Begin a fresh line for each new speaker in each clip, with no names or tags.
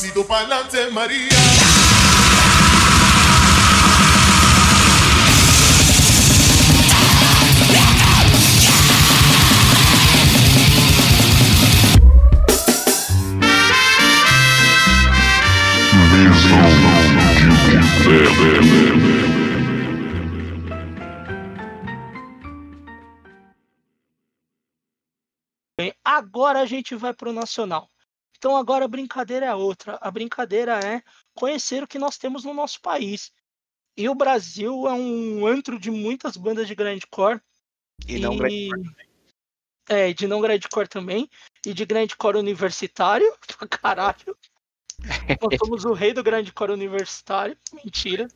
pasito pa'lante, María.
Bem, agora a gente vai pro nacional. Então agora a brincadeira é outra. A brincadeira é conhecer o que nós temos no nosso país. E o Brasil é um antro de muitas bandas de grindcore.
E não grindcore
É, de não grindcore também. E de grindcore universitário. Pra caralho. Nós somos o rei do grindcore universitário. Mentira.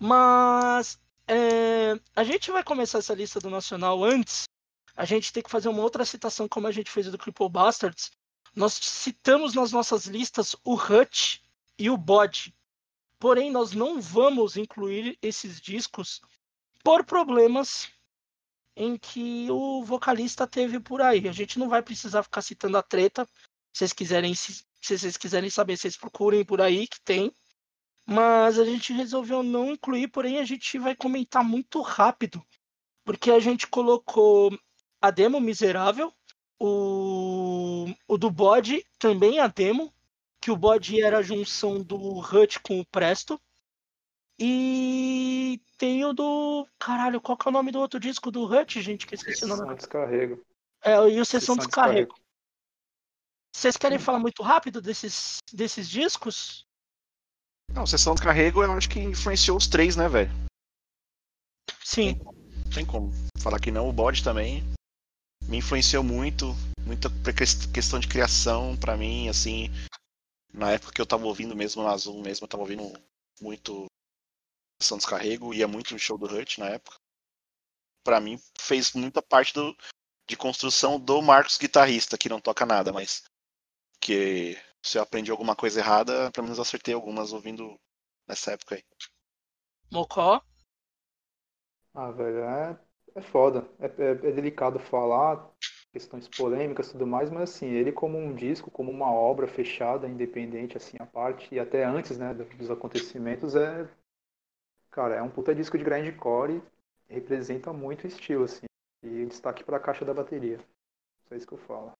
Mas é, a gente vai começar essa lista do Nacional antes. A gente tem que fazer uma outra citação como a gente fez do Cripple Bastards. Nós citamos nas nossas listas o Hutch e o Bod. Porém, nós não vamos incluir esses discos por problemas em que o vocalista teve por aí. A gente não vai precisar ficar citando a treta. Se vocês quiserem, se se vocês quiserem saber, vocês procurem por aí que tem. Mas a gente resolveu não incluir, porém a gente vai comentar muito rápido. Porque a gente colocou a demo miserável, o, o do bode também a demo, que o bode era a junção do Hut com o Presto. E tem o do. Caralho, qual que é o nome do outro disco do Hut, gente? Que eu esqueci o nome.
Sessão descarrego.
É, e o Sessão
Sessão
Descarrego. Vocês querem falar muito rápido desses, desses discos?
Não, sessão de carrego eu acho que influenciou os três, né, velho?
Sim.
Não tem como falar que não. O bode também me influenciou muito. Muita ques- questão de criação pra mim, assim. Na época que eu tava ouvindo mesmo no Azul mesmo, eu tava ouvindo muito de descarrego, ia muito no show do Hurt na época. Pra mim fez muita parte do, de construção do Marcos guitarrista, que não toca nada, mas que se eu aprendi alguma coisa errada, pelo menos eu acertei algumas ouvindo nessa época aí.
Mocó.
Ah, velho, é, é foda. É, é, é delicado falar, questões polêmicas e tudo mais, mas assim, ele como um disco, como uma obra fechada, independente, assim, a parte, e até antes, né, do- dos acontecimentos, é. Cara, é um puta disco de grindcore e representa muito o estilo, assim. E destaque pra caixa da bateria. Só isso que eu falo.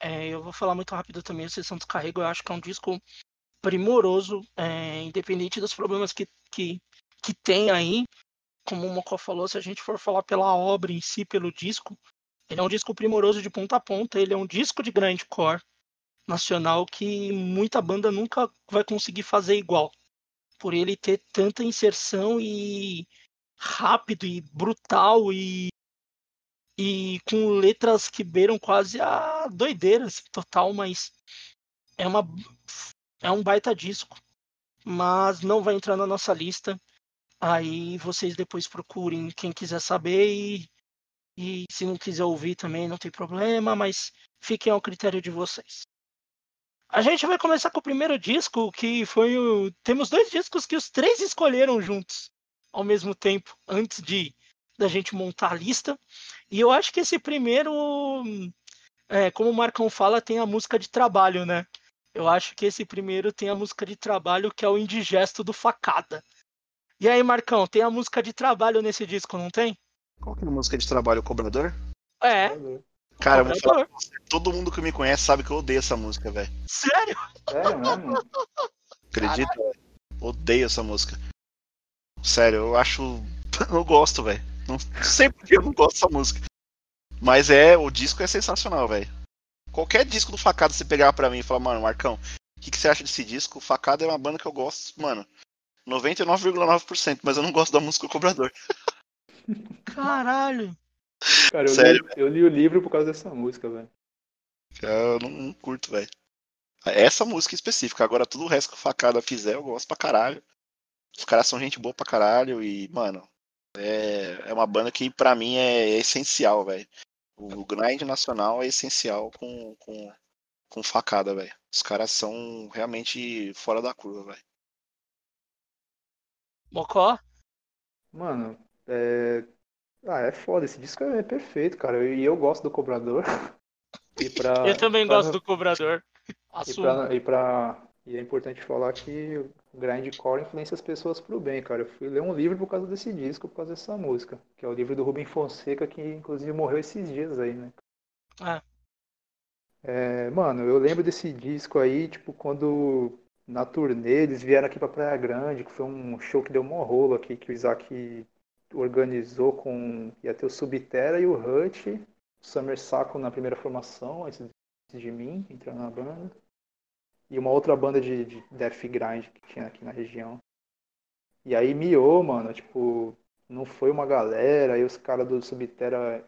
É, eu vou falar muito rápido também. O Sessão Descarrego eu acho que é um disco primoroso, é, independente dos problemas que, que, que tem aí. Como o Mocó falou, se a gente for falar pela obra em si, pelo disco, ele é um disco primoroso de ponta a ponta. Ele é um disco de grindcore nacional que muita banda nunca vai conseguir fazer igual. Por ele ter tanta inserção e rápido e brutal e e com letras que beiram quase a doideira assim, total, mas é uma é um baita disco, mas não vai entrar na nossa lista. Aí vocês depois procurem quem quiser saber e, e se não quiser ouvir também não tem problema, mas fiquem ao critério de vocês. A gente vai começar com o primeiro disco, que foi o. Temos dois discos que os três escolheram juntos ao mesmo tempo, antes de da gente montar a lista. E eu acho que esse primeiro, é, como o Marcão fala, tem a música de trabalho, né? Eu acho que esse primeiro tem a música de trabalho, que é o Indigesto do Facada. E aí, Marcão, tem a música de trabalho nesse disco, não tem?
Qual que é a música de trabalho, o Cobrador?
É,
Cara, falar
Cobrador.
você, todo mundo que me conhece sabe que eu odeio essa música, velho.
Sério?
Sério mesmo?
Acredita? Odeio essa música. Sério, eu acho. Eu gosto, velho. Não sei porque eu não gosto dessa música. Mas é, o disco é sensacional, velho. Qualquer disco do Facada você pegar pra mim e falar, mano, Marcão, o que, que você acha desse disco? O Facada é uma banda que eu gosto, mano, 99,9%, mas eu não gosto da música do Cobrador.
Caralho.
Cara, eu,
Sério,
li, eu li o livro por causa dessa música, velho.
Eu não, não curto, velho. Essa música específica, agora tudo o resto que o Facada fizer, eu gosto pra caralho. Os caras são gente boa pra caralho e, mano, é, é uma banda que pra mim é, é essencial, velho. O grind nacional é essencial com, com, com facada, velho. Os caras são realmente fora da curva, velho.
Mocó?
Mano, é. Ah, é foda. Esse disco é perfeito, cara. E eu, gosto do Cobrador.
E pra, eu também pra... gosto do Cobrador.
E, pra, e, pra, e é importante falar que o grindcore influencia as pessoas pro bem, cara. Eu fui ler um livro por causa desse disco, por causa dessa música. Que é o livro do Rubem Fonseca, que inclusive morreu esses dias aí, né?
Ah.
É, mano, eu lembro desse disco aí, tipo, quando na turnê eles vieram aqui pra Praia Grande, que foi um show que deu um rolo aqui, que o Isaac organizou com. ia ter o Subterra e o Hut, o Summer Saco na primeira formação, antes de mim, entrando na banda. E uma outra banda de, de Death Grind que tinha aqui na região. E aí miou, mano, tipo, não foi uma galera, aí os caras do Subterra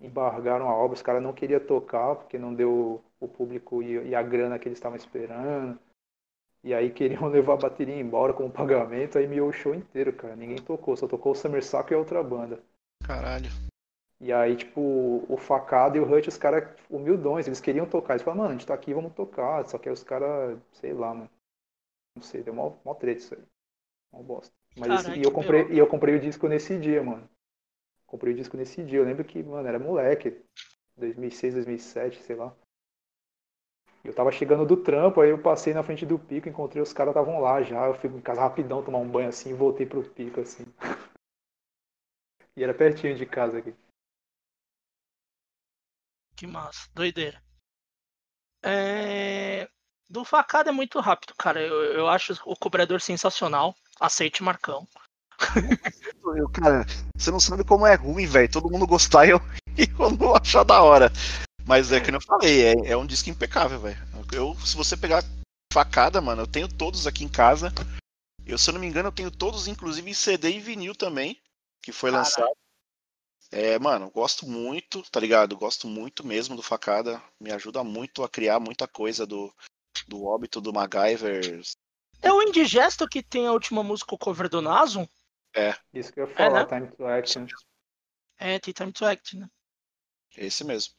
embargaram a obra, os caras não queriam tocar porque não deu o público e, a grana que eles estavam esperando. E aí queriam levar a bateria embora como pagamento, aí miou o show inteiro, cara. Ninguém tocou, só tocou o Summer Saco e a outra banda.
Caralho.
E aí, tipo, o Facada e o Hut, os caras humildões, eles queriam tocar. Eles falaram, mano, a gente tá aqui, vamos tocar. Só que aí os caras, sei lá, mano. Não sei, deu mó, mó treta isso aí. Mó bosta. Mas Caraca, esse, e, eu comprei, e eu comprei o disco nesse dia, mano. Comprei o disco nesse dia. Eu lembro que, mano, era moleque. 2006, 2007, sei lá. Eu tava chegando do trampo, aí eu passei na frente do pico, encontrei os caras estavam lá já. Eu fui em casa rapidão tomar um banho assim e voltei pro pico assim. e era pertinho de casa aqui.
Que massa, doideira. É... Do facada é muito rápido, cara. Eu, eu acho o cobrador sensacional. Aceite Marcão.
Cara, você não sabe como é ruim, velho. Todo mundo gostar e eu, eu não achar da hora. Mas é que eu falei, é, é um disco impecável, velho. Eu, se você pegar facada, mano, eu tenho todos aqui em casa. Eu, se eu não me engano, eu tenho todos, inclusive em CD e vinil também, que foi Caralho. lançado. É, mano, gosto muito, tá ligado? Gosto muito mesmo do Facada. Me ajuda muito a criar muita coisa do, do óbito do MacGyver.
É o Indigesto que tem a última música, o cover do Naso?
É.
Isso que eu ia falar, é, né? Time to Act.
É, tem Time to Act, né?
Esse mesmo.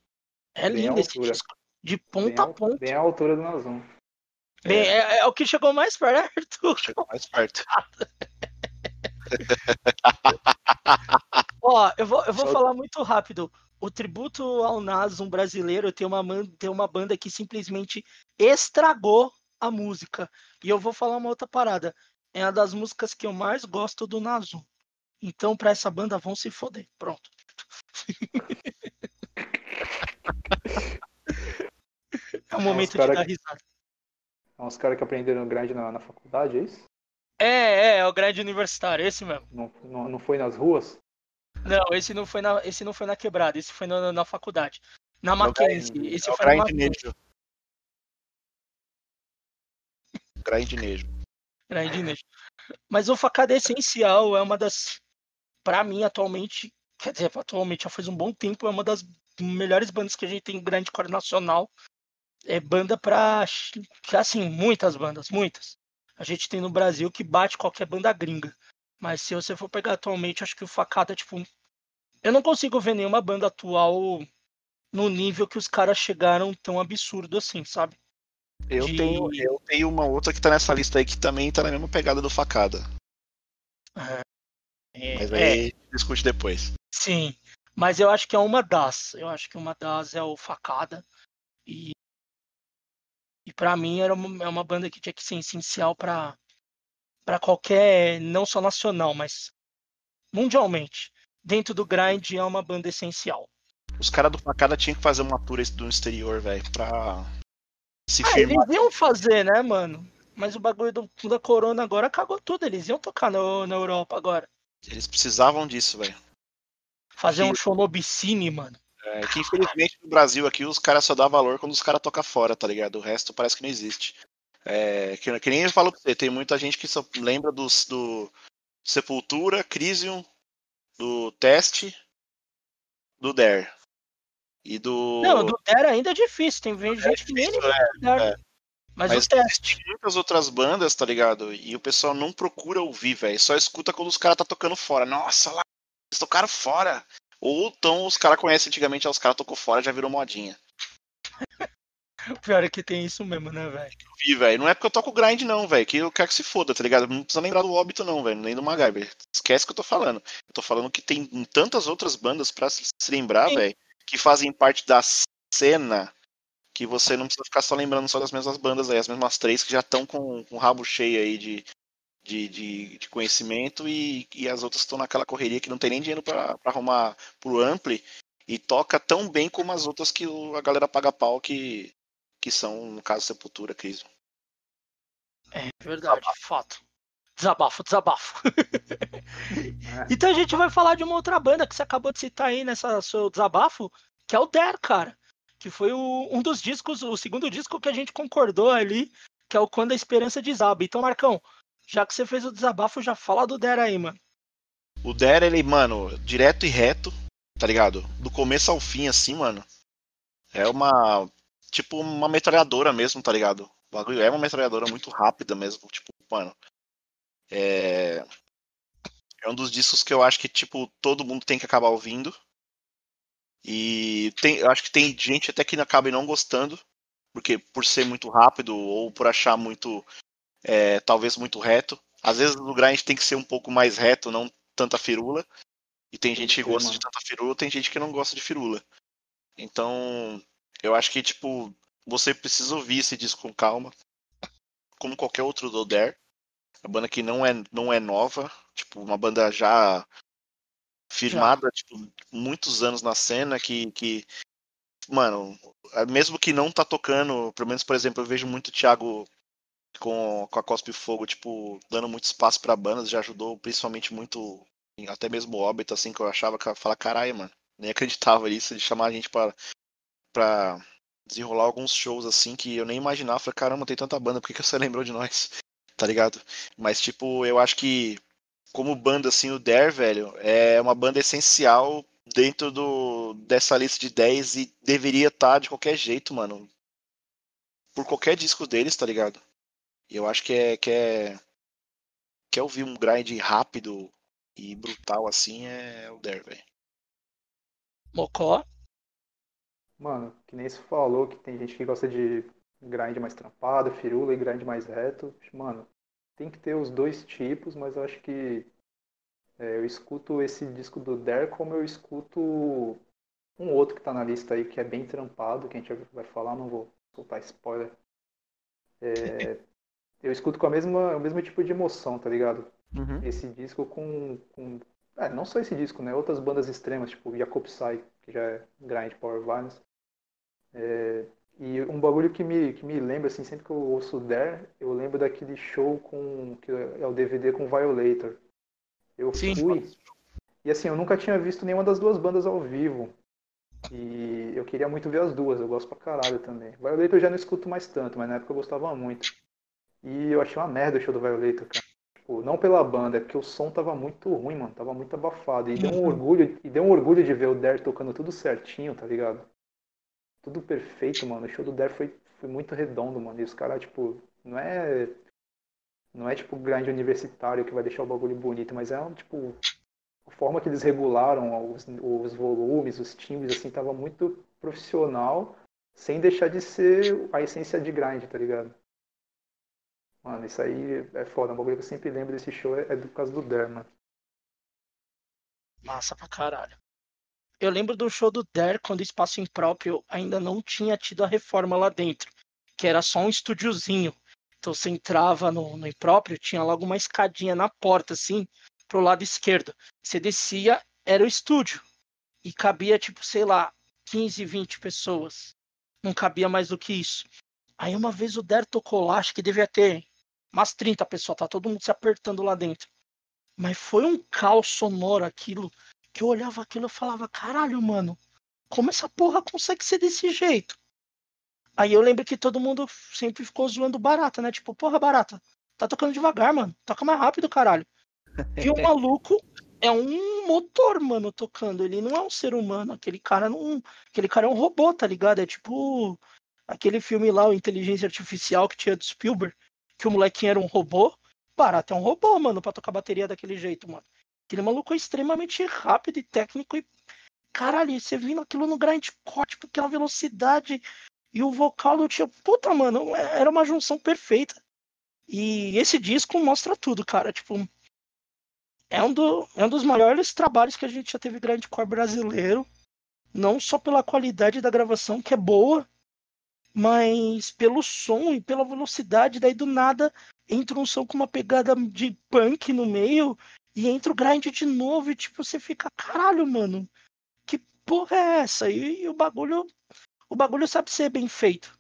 É bem lindo esse disco. De ponta
bem
a ponta.
Bem à altura do Nazum.
É. É, é, o que chegou mais perto.
Chegou mais perto.
Ó, eu vou, eu vou falar muito rápido. O tributo ao Nasum brasileiro tem uma, tem uma banda que simplesmente estragou a música. E eu vou falar uma outra parada. É uma das músicas que eu mais gosto do Nasum. Então, pra essa banda, vão se foder. Pronto. É o momento é de dar risada.
É uns caras que aprenderam grande na, na faculdade, é isso?
É, é, é o grande universitário, esse mesmo.
Não, não, não foi nas ruas?
Não, esse não foi na, esse não foi na quebrada, esse foi na, na faculdade. Na Mackenzie. Esse
é
foi
na Mackenzie. Grindinejo.
Grindinejo. Mas o facada é essencial, é uma das. Pra mim, atualmente. Quer dizer, atualmente já faz um bom tempo, é uma das melhores bandas que a gente tem em grande core nacional. É banda pra. Assim, muitas bandas, muitas. A gente tem no Brasil que bate qualquer banda gringa. Mas se você for pegar atualmente, acho que o Facada, tipo. Eu não consigo ver nenhuma banda atual no nível que os caras chegaram tão absurdo assim, sabe?
Eu, De... tenho, eu tenho uma outra que tá nessa lista aí que também tá na mesma pegada do Facada. É, Mas aí é, discute depois.
Sim. Mas eu acho que é uma das. Eu acho que uma das é o Facada. E, e para mim era uma, é uma banda que tinha que ser essencial para para qualquer, não só nacional, mas mundialmente. Dentro do grind é uma banda essencial.
Os caras do Facada tinham que fazer uma tour do exterior, velho, pra se
ah,
firmar.
Eles iam fazer, né, mano? Mas o bagulho do, da Corona agora cagou tudo. Eles iam tocar no, na Europa agora.
Eles precisavam disso, velho.
Fazer que... um show no Bicine, mano.
É, que infelizmente no Brasil aqui os caras só dão valor quando os caras tocam fora, tá ligado? O resto parece que não existe. É, que, que, nem eu falo pra você, tem muita gente que só lembra dos, do Sepultura, Crisium, do Teste, do Dare. E do.
Não, do Der ainda é difícil. Tem gente que nem
difícil,
lembra Der.
é.
Mas,
Mas
o teste.
Tem muitas outras bandas, tá ligado? E o pessoal não procura ouvir, velho. Só escuta quando os caras tá tocando fora. Nossa, lá, eles tocaram fora. Ou então os caras conhecem antigamente, os caras tocou fora já virou modinha.
O pior é que tem isso mesmo, né, velho?
Vi, velho. Não é porque eu toco grind, não, velho. Que eu quero que se foda, tá ligado? Não precisa lembrar do óbito, não, velho. Nem do MacGyver. Esquece o que eu tô falando. Eu tô falando que tem tantas outras bandas pra se lembrar, velho, que fazem parte da cena que você não precisa ficar só lembrando só das mesmas bandas aí, as mesmas três que já estão com, com o rabo cheio aí de, de, de, de conhecimento e, e as outras estão naquela correria que não tem nem dinheiro pra, pra arrumar pro Ampli e toca tão bem como as outras que a galera paga pau que, que são, no caso, Sepultura, Cris.
É verdade, fato. Desabafo, desabafo.
É.
então a gente vai falar de uma outra banda que você acabou de citar aí nessa seu desabafo, que é o Der, cara. Que foi o- um dos discos, o segundo disco que a gente concordou ali, que é o Quando a Esperança Desaba. Então, Marcão, já que você fez o desabafo, já fala do Der aí, mano.
O Der, ele, mano, direto e reto, tá ligado? Do começo ao fim, assim, mano. É uma. Tipo, uma metralhadora mesmo, tá ligado? O bagulho é uma metralhadora muito rápida mesmo. Tipo, mano. É. É um dos discos que eu acho que, tipo, todo mundo tem que acabar ouvindo. E tem, eu acho que tem gente até que acaba não gostando, porque por ser muito rápido ou por achar muito, é, talvez muito reto. Às vezes no grind tem que ser um pouco mais reto, não tanta firula. E tem gente que gosta de tanta firula, tem gente que não gosta de firula. Então, eu acho que, tipo, você precisa ouvir esse disco com calma. Como qualquer outro do Dare. Uma banda que não é, não é nova. Tipo, uma banda já firmada, tipo, muitos anos na cena, que, que mano, mesmo que não tá tocando, pelo menos, por exemplo, eu vejo muito o Thiago com, com a Cospe Fogo, tipo, dando muito espaço pra bandas, já ajudou principalmente muito, até mesmo o Óbito, assim, que eu achava que eu falar, caralho, mano, nem acreditava nisso, de chamar a gente pra, pra desenrolar alguns shows, assim, que eu nem imaginava, falei, caramba, tem tanta banda, por que, que você lembrou de nós? Tá ligado? Mas, tipo, eu acho que como banda, assim, o Dare, velho, é uma banda essencial dentro do, dessa lista de 10 e deveria estar de qualquer jeito, mano. Por qualquer disco deles, tá ligado? E eu acho que é. Que é quer ouvir um grind rápido e brutal assim é o Dare, velho.
Mocó.
Mano, que nem se falou que tem gente que gosta de grind mais trampado, firula e grind mais reto. Mano, tem que ter os dois tipos, mas eu acho que é, eu escuto esse disco do Dare como eu escuto um outro que tá na lista aí, que é bem trampado, que a gente vai falar, não vou soltar spoiler. É, eu escuto com a mesma, o mesmo tipo de emoção, tá ligado? esse disco com, com é, não só esse disco, né? Outras bandas extremas, tipo Jacob Psy, que já é grind power violence. É, e um bagulho que me, que me lembra, assim, sempre que eu ouço Dare, eu lembro daquele show com que é o DVD com Violator. Eu
Sim.
fui e assim, eu nunca tinha visto nenhuma das duas bandas ao vivo. E eu queria muito ver as duas, eu gosto pra caralho também. Violator eu já não escuto mais tanto, mas na época eu gostava muito. E eu achei uma merda o show do Violator, cara. Tipo, não pela banda, é porque o som tava muito ruim, mano. Tava muito abafado. E deu um orgulho, e deu um orgulho de ver o Dare tocando tudo certinho, tá ligado? Tudo perfeito, mano. O show do Dare foi, foi muito redondo, mano. E os caras, tipo, não é. Não é tipo grande universitário que vai deixar o bagulho bonito, mas é um, tipo. A forma que eles regularam os, os volumes, os timbres, assim, tava muito profissional, sem deixar de ser a essência de grind, tá ligado? Mano, isso aí é foda. Um bagulho que eu sempre lembro desse show é, é do caso do Der, mano.
Massa pra caralho. Eu lembro do show do Der quando o espaço impróprio ainda não tinha tido a reforma lá dentro, que era só um estúdiozinho. Então você entrava no, no impróprio, tinha logo uma escadinha na porta, assim, pro lado esquerdo. Você descia, era o estúdio. E cabia, tipo, sei lá, 15, 20 pessoas. Não cabia mais do que isso. Aí uma vez o Der tocou lá, acho que devia ter umas 30 pessoas, tá todo mundo se apertando lá dentro. Mas foi um caos sonoro aquilo, que eu olhava aquilo e falava, caralho, mano, como essa porra consegue ser desse jeito? Aí eu lembro que todo mundo sempre ficou zoando barata, né? Tipo, porra, barata, tá tocando devagar, mano. Toca mais rápido, caralho. E o maluco é um motor, mano, tocando. Ele não é um ser humano. Aquele cara não. Aquele cara é um robô, tá ligado? É tipo aquele filme lá, o Inteligência Artificial que tinha do Spielberg, que o molequinho era um robô. Barato é um robô, mano, pra tocar bateria daquele jeito, mano. Aquele maluco é extremamente rápido e técnico e. Caralho, você vindo aquilo no grindcore, tipo, aquela velocidade e o vocal do tio. Puta, mano, é, era uma junção perfeita. E esse disco mostra tudo, cara. Tipo, é um, do, é um dos maiores trabalhos que a gente já teve grindcore brasileiro. Não só pela qualidade da gravação, que é boa, mas pelo som e pela velocidade. Daí do nada entra um som com uma pegada de punk no meio e entra o grind de novo e tipo, você fica, caralho, mano, que porra é essa? E, e o bagulho. O bagulho sabe ser bem feito.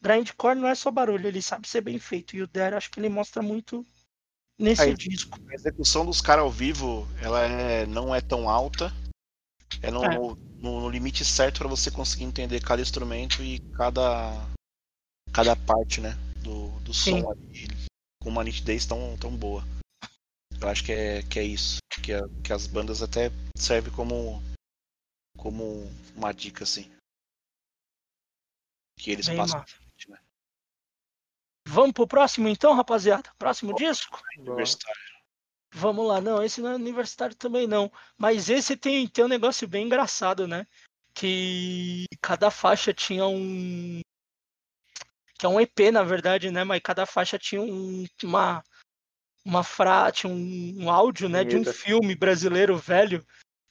Grindcore não é só barulho, ele sabe ser bem feito. E o Der acho que ele mostra muito nesse
a,
disco.
A execução dos caras ao vivo, ela é, não é tão alta. É no, é. No, no limite certo para você conseguir entender cada instrumento e cada cada parte, né, do, do som ali, com uma nitidez tão, tão boa. Eu acho que é, que é isso. Que, que as bandas até servem como, como uma dica, assim. Que eles Bem passam. Né?
Vamos pro próximo então, rapaziada? Próximo disco? Universitário. Vamos lá, não, esse não é universitário também não. Mas esse tem, tem um negócio bem engraçado, né? Que cada faixa tinha um. Que é um EP, na verdade, né? Mas cada faixa tinha um, uma, uma fra... tinha um, um áudio, né? De um filme brasileiro velho.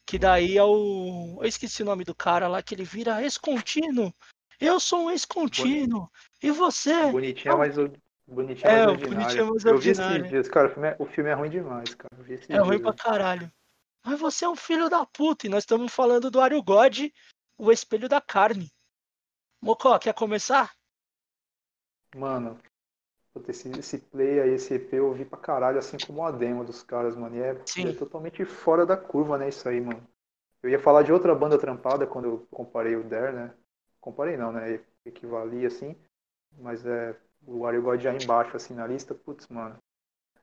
Que daí é o. Eu esqueci o nome do cara lá, que ele vira ex-contínuo. Eu sou um ex-contínuo. E você?
Bonitinho, é mas o bonitinho é, mais bonitinho é mais Eu vi esses dias, cara. O filme, é, o filme é ruim demais, cara.
é ruim pra caralho. Mas você é um filho da puta. E nós estamos falando do Ario God, o espelho da carne. Mocó, quer começar?
Mano, esse, esse play aí, esse EP eu ouvi pra caralho, assim como a demo dos caras, mano. E é, é, totalmente fora da curva, né, isso aí, mano. Eu ia falar de outra banda trampada quando eu comparei o Dare, né? Comparei não, né? Equivalia assim. Mas é o Wario God já embaixo, assim, na lista, putz, mano.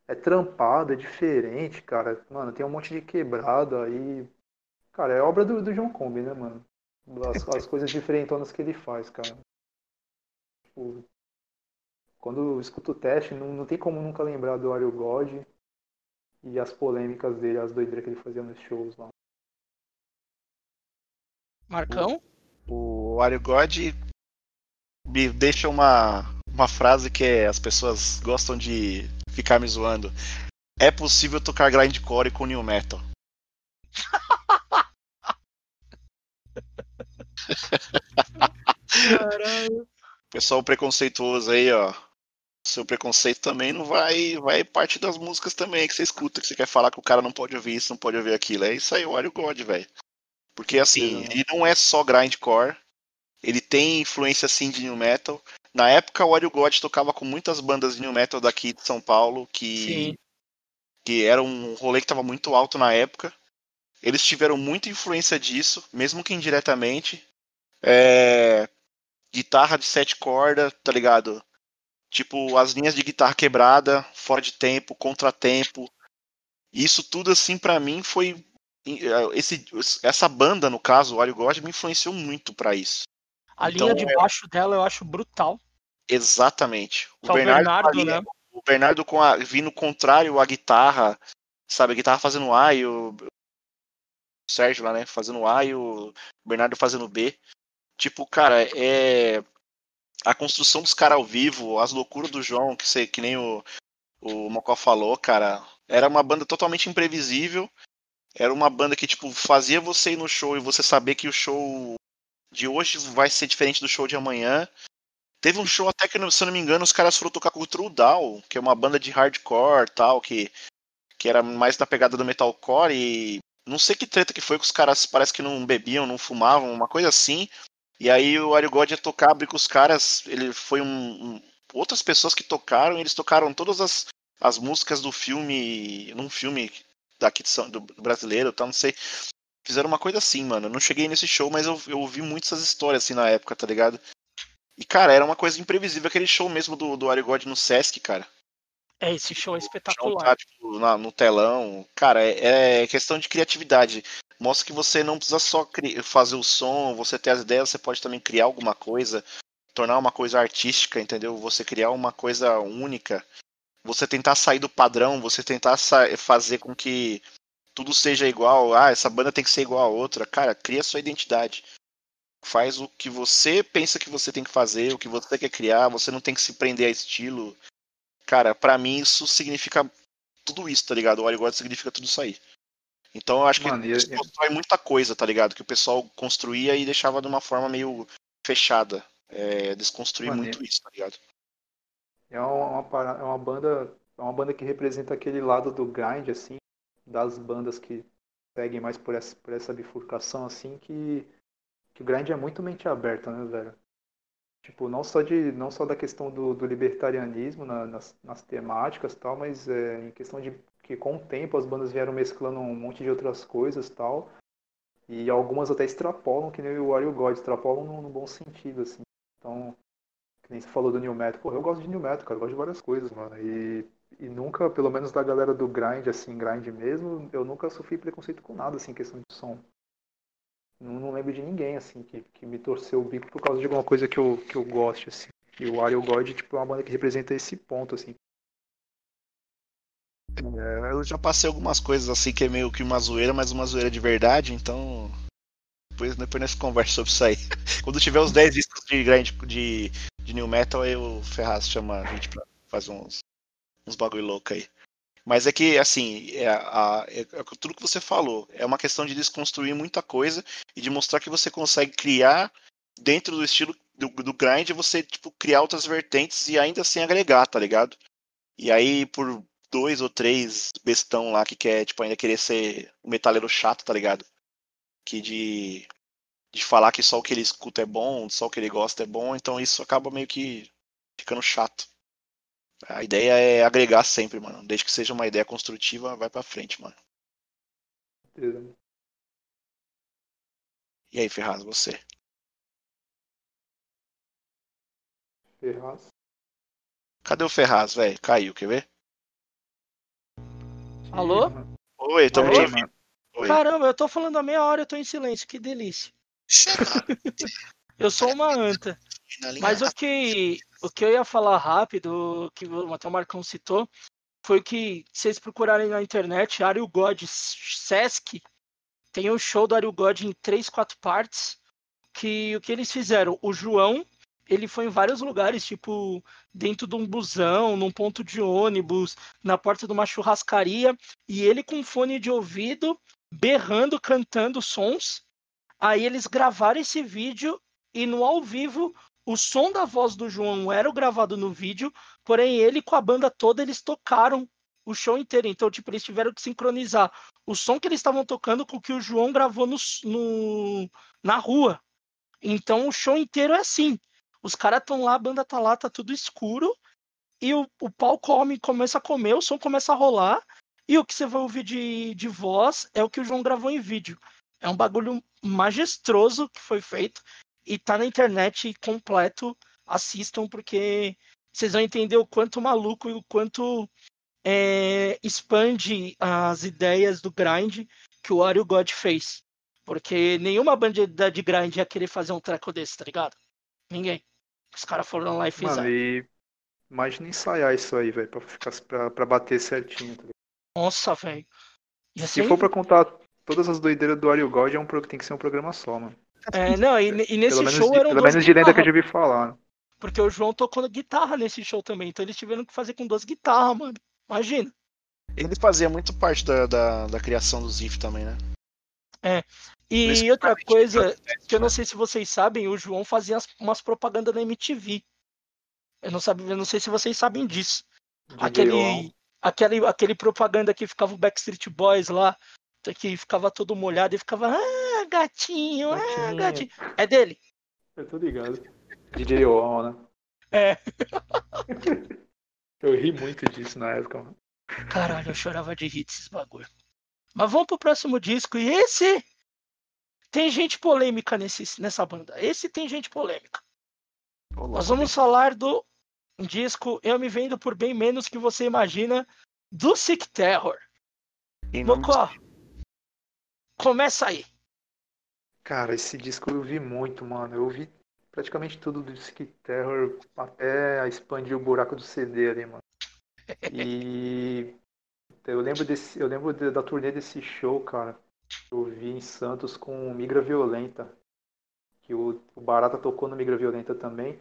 É trampado, é diferente, cara. Mano, tem um monte de quebrado aí. Cara, é obra do, do John Combi, né, mano? As, as coisas diferentonas que ele faz, cara. Tipo, quando eu escuto o teste, não, não tem como nunca lembrar do Wario God e as polêmicas dele, as doideiras que ele fazia nos shows lá.
Marcão?
o Wario God me deixa uma, uma frase que é, as pessoas gostam de ficar me zoando. É possível tocar grindcore com new metal. Caralho. Pessoal preconceituoso aí, ó. Seu preconceito também não vai vai parte das músicas também que você escuta, que você quer falar que o cara não pode ouvir isso, não pode ouvir aquilo. É isso aí, o Wario God, velho. Porque assim, ele não é só grindcore, ele tem influência assim de new metal. Na época o Wario God tocava com muitas bandas de new metal daqui de São Paulo, que Sim. que era um rolê que estava muito alto na época. Eles tiveram muita influência disso, mesmo que indiretamente. É... Guitarra de sete cordas, tá ligado? Tipo, as linhas de guitarra quebrada, fora de tempo, contratempo. Isso tudo, assim, para mim foi é, esse, essa banda, no caso, o Wario God, me influenciou muito para isso.
A então, linha de é baixo dela eu acho brutal.
Exatamente. O Bernardo, o Bernardo, né? o Bernardo com a, vindo contrário à guitarra, sabe? A guitarra fazendo A e o, o Sérgio lá, né? Fazendo A e o Bernardo fazendo B. Tipo, cara, é. A construção dos caras ao vivo, as loucuras do João, que, sei, que nem o, o Mocó falou, cara. Era uma banda totalmente imprevisível era uma banda que, tipo, fazia você ir no show e você saber que o show de hoje vai ser diferente do show de amanhã. Teve um show até que, se eu não me engano, os caras foram tocar com o True Down, que é uma banda de hardcore tal, que, que era mais na pegada do metalcore e não sei que treta que foi que os caras parece que não bebiam, não fumavam, uma coisa assim. E aí o Ario God ia tocar, abrir com os caras, ele foi um, um, outras pessoas que tocaram, eles tocaram todas as, as músicas do filme, num filme daqui de São, do brasileiro, tá? Não sei. Fizeram uma coisa assim, mano. Eu não cheguei nesse show, mas eu, eu ouvi muitas histórias assim na época, tá ligado? E, cara, era uma coisa imprevisível aquele show mesmo do, do Arigod no Sesc, cara.
É, esse show é espetacular.
tá, tipo, na- no telão. Cara, é, é questão de criatividade. Mostra que você não precisa só fazer o som, você ter as ideias, você pode também criar alguma coisa, tornar uma coisa artística, entendeu? Você criar uma coisa única. Você tentar sair do padrão, você tentar fazer com que tudo seja igual. Ah, essa banda tem que ser igual a outra. Cara, cria sua identidade. Faz o que você pensa que você tem que fazer, o que você quer criar. Você não tem que se prender a estilo. Cara, pra mim isso significa tudo isso, tá ligado? O God significa tudo isso aí. Então eu acho que
Mano, e-
isso constrói muita coisa, tá ligado? Que o pessoal construía e deixava de uma forma meio fechada. É, desconstruir
Maneiro.
muito isso, tá ligado?
É uma, uma para- é uma banda, é uma banda que representa aquele lado do grind, assim, das bandas que seguem mais por essa, por essa bifurcação, assim, que, que o grind é muito mente aberta, né, velho? Tipo, não só, de, não só da questão do, do libertarianismo na- nas, nas temáticas tal, mas é, em questão de que com o tempo as bandas vieram mesclando um monte de outras coisas tal, e algumas até extrapolam, que nem o Wario God, extrapolam no, no bom sentido, assim. Então, que nem você falou do New Metal. Pô, eu gosto de New Metal, cara. Eu gosto de várias coisas, mano. E, e nunca, pelo menos da galera do grind, assim, grind mesmo, eu nunca sofri preconceito com nada, assim, em questão de som. Não, não lembro de ninguém, assim, que, que me torceu o bico por causa de alguma coisa que eu, que eu goste, assim. E o Wario God, tipo, é uma banda que representa esse ponto, assim.
É, eu já passei algumas coisas assim que é meio que uma zoeira, mas uma zoeira de verdade, então. Depois, depois nós conversa sobre isso aí. Quando tiver os 10 discos de, grind- de, de New Metal, aí o Ferraz chama a gente pra fazer uns, uns bagulho louco aí. Mas é que, assim, é, a- é- é tudo que você falou. É uma questão de desconstruir muita coisa e de mostrar que você consegue criar dentro do estilo do, do grind, você, tipo, criar outras vertentes e ainda assim agregar, tá ligado? E aí, por dois ou três bestão lá que quer, tipo, ainda querer ser o metaleiro chato, tá ligado? Que de, de falar que só o que ele escuta é bom, só o que ele gosta é bom, então isso acaba meio que ficando chato. A ideia é agregar sempre, mano. Desde que seja uma ideia construtiva, vai pra frente, mano. E aí, Ferraz, você?
Ferraz.
Cadê o Ferraz, velho? Caiu, quer ver?
Alô?
Oi, tamo
Alô?
te ouvindo. Oi.
Caramba, eu tô falando há meia hora e eu tô em silêncio, que delícia. Eu sou uma anta. Mas o que, o que eu ia falar rápido, que até o Marcão citou, foi que se vocês procurarem na internet, Ario God Sesc, tem um show do Ario God em três, quatro partes, que o que eles fizeram? O João, ele foi em vários lugares, tipo, dentro de um busão, num ponto de ônibus, na porta de uma churrascaria, e ele com fone de ouvido, berrando, cantando sons. Aí eles gravaram esse vídeo e no ao vivo o som da voz do João era o gravado no vídeo, porém ele com a banda toda eles tocaram o show inteiro. Então, tipo, eles tiveram que sincronizar o som que eles estavam tocando com o que o João gravou no, no- na rua. Então o show inteiro é assim. Os caras estão lá, a banda tá lá, tá tudo escuro. E o, o pau come, começa a comer, o som começa a rolar. E o que você vai ouvir de, de voz é o que o João gravou em vídeo. É um bagulho majestoso que foi feito. E tá na internet completo. Assistam, porque vocês vão entender o quanto maluco e o quanto é, expande as ideias do grind que o Wario God fez. Porque nenhuma banda de grind ia querer fazer um treco desse, tá ligado? Ninguém. Os caras foram lá e fizeram.
Mano, e imagina ensaiar isso aí, velho, pra, ficar, pra, pra bater certinho. Tá ligado?
Nossa, velho.
Se for pra contar todas as doideiras do Wario God, é um, tem que ser um programa só, mano.
É, não, e, e nesse
Pelo menos,
show
de,
eram
pelo
duas
menos de lenda que eu já ouvi falar. né?
porque o João tocou guitarra nesse show também, então eles tiveram que fazer com duas guitarras, mano. Imagina.
Ele fazia muito parte da, da, da criação do Ziff também, né?
E
Mas,
outra coisa que eu não
né?
sei se vocês sabem, o João fazia as- umas propagandas na MTV. Eu não, sabe, eu não sei se vocês sabem disso. Aquele, aquele, aquele propaganda que ficava o Backstreet Boys lá, que ficava todo molhado e ficava, ah, gatinho, ah,
Gatinho.
gatinho. É dele.
Eu tô ligado. DJ Oão, né?
É.
Eu ri muito disso na época, mano.
Caralho, eu chorava de rir desses bagulho. Mas vamos pro próximo disco. E esse tem gente polêmica nesse, nessa banda. Esse tem gente polêmica.
Louco,
Nós vamos falar do disco Eu Me Vendo por Bem Menos Que Você Imagina, do Sick Terror. Mocó, começa aí.
Cara, esse disco eu vi muito, mano. Eu vi praticamente tudo do Sick Terror até expandir o buraco do CD ali, mano. E eu lembro desse, eu lembro de- da turnê desse show, cara. Eu vi em Santos com Migra Violenta. Que o, o Barata tocou no Migra Violenta também.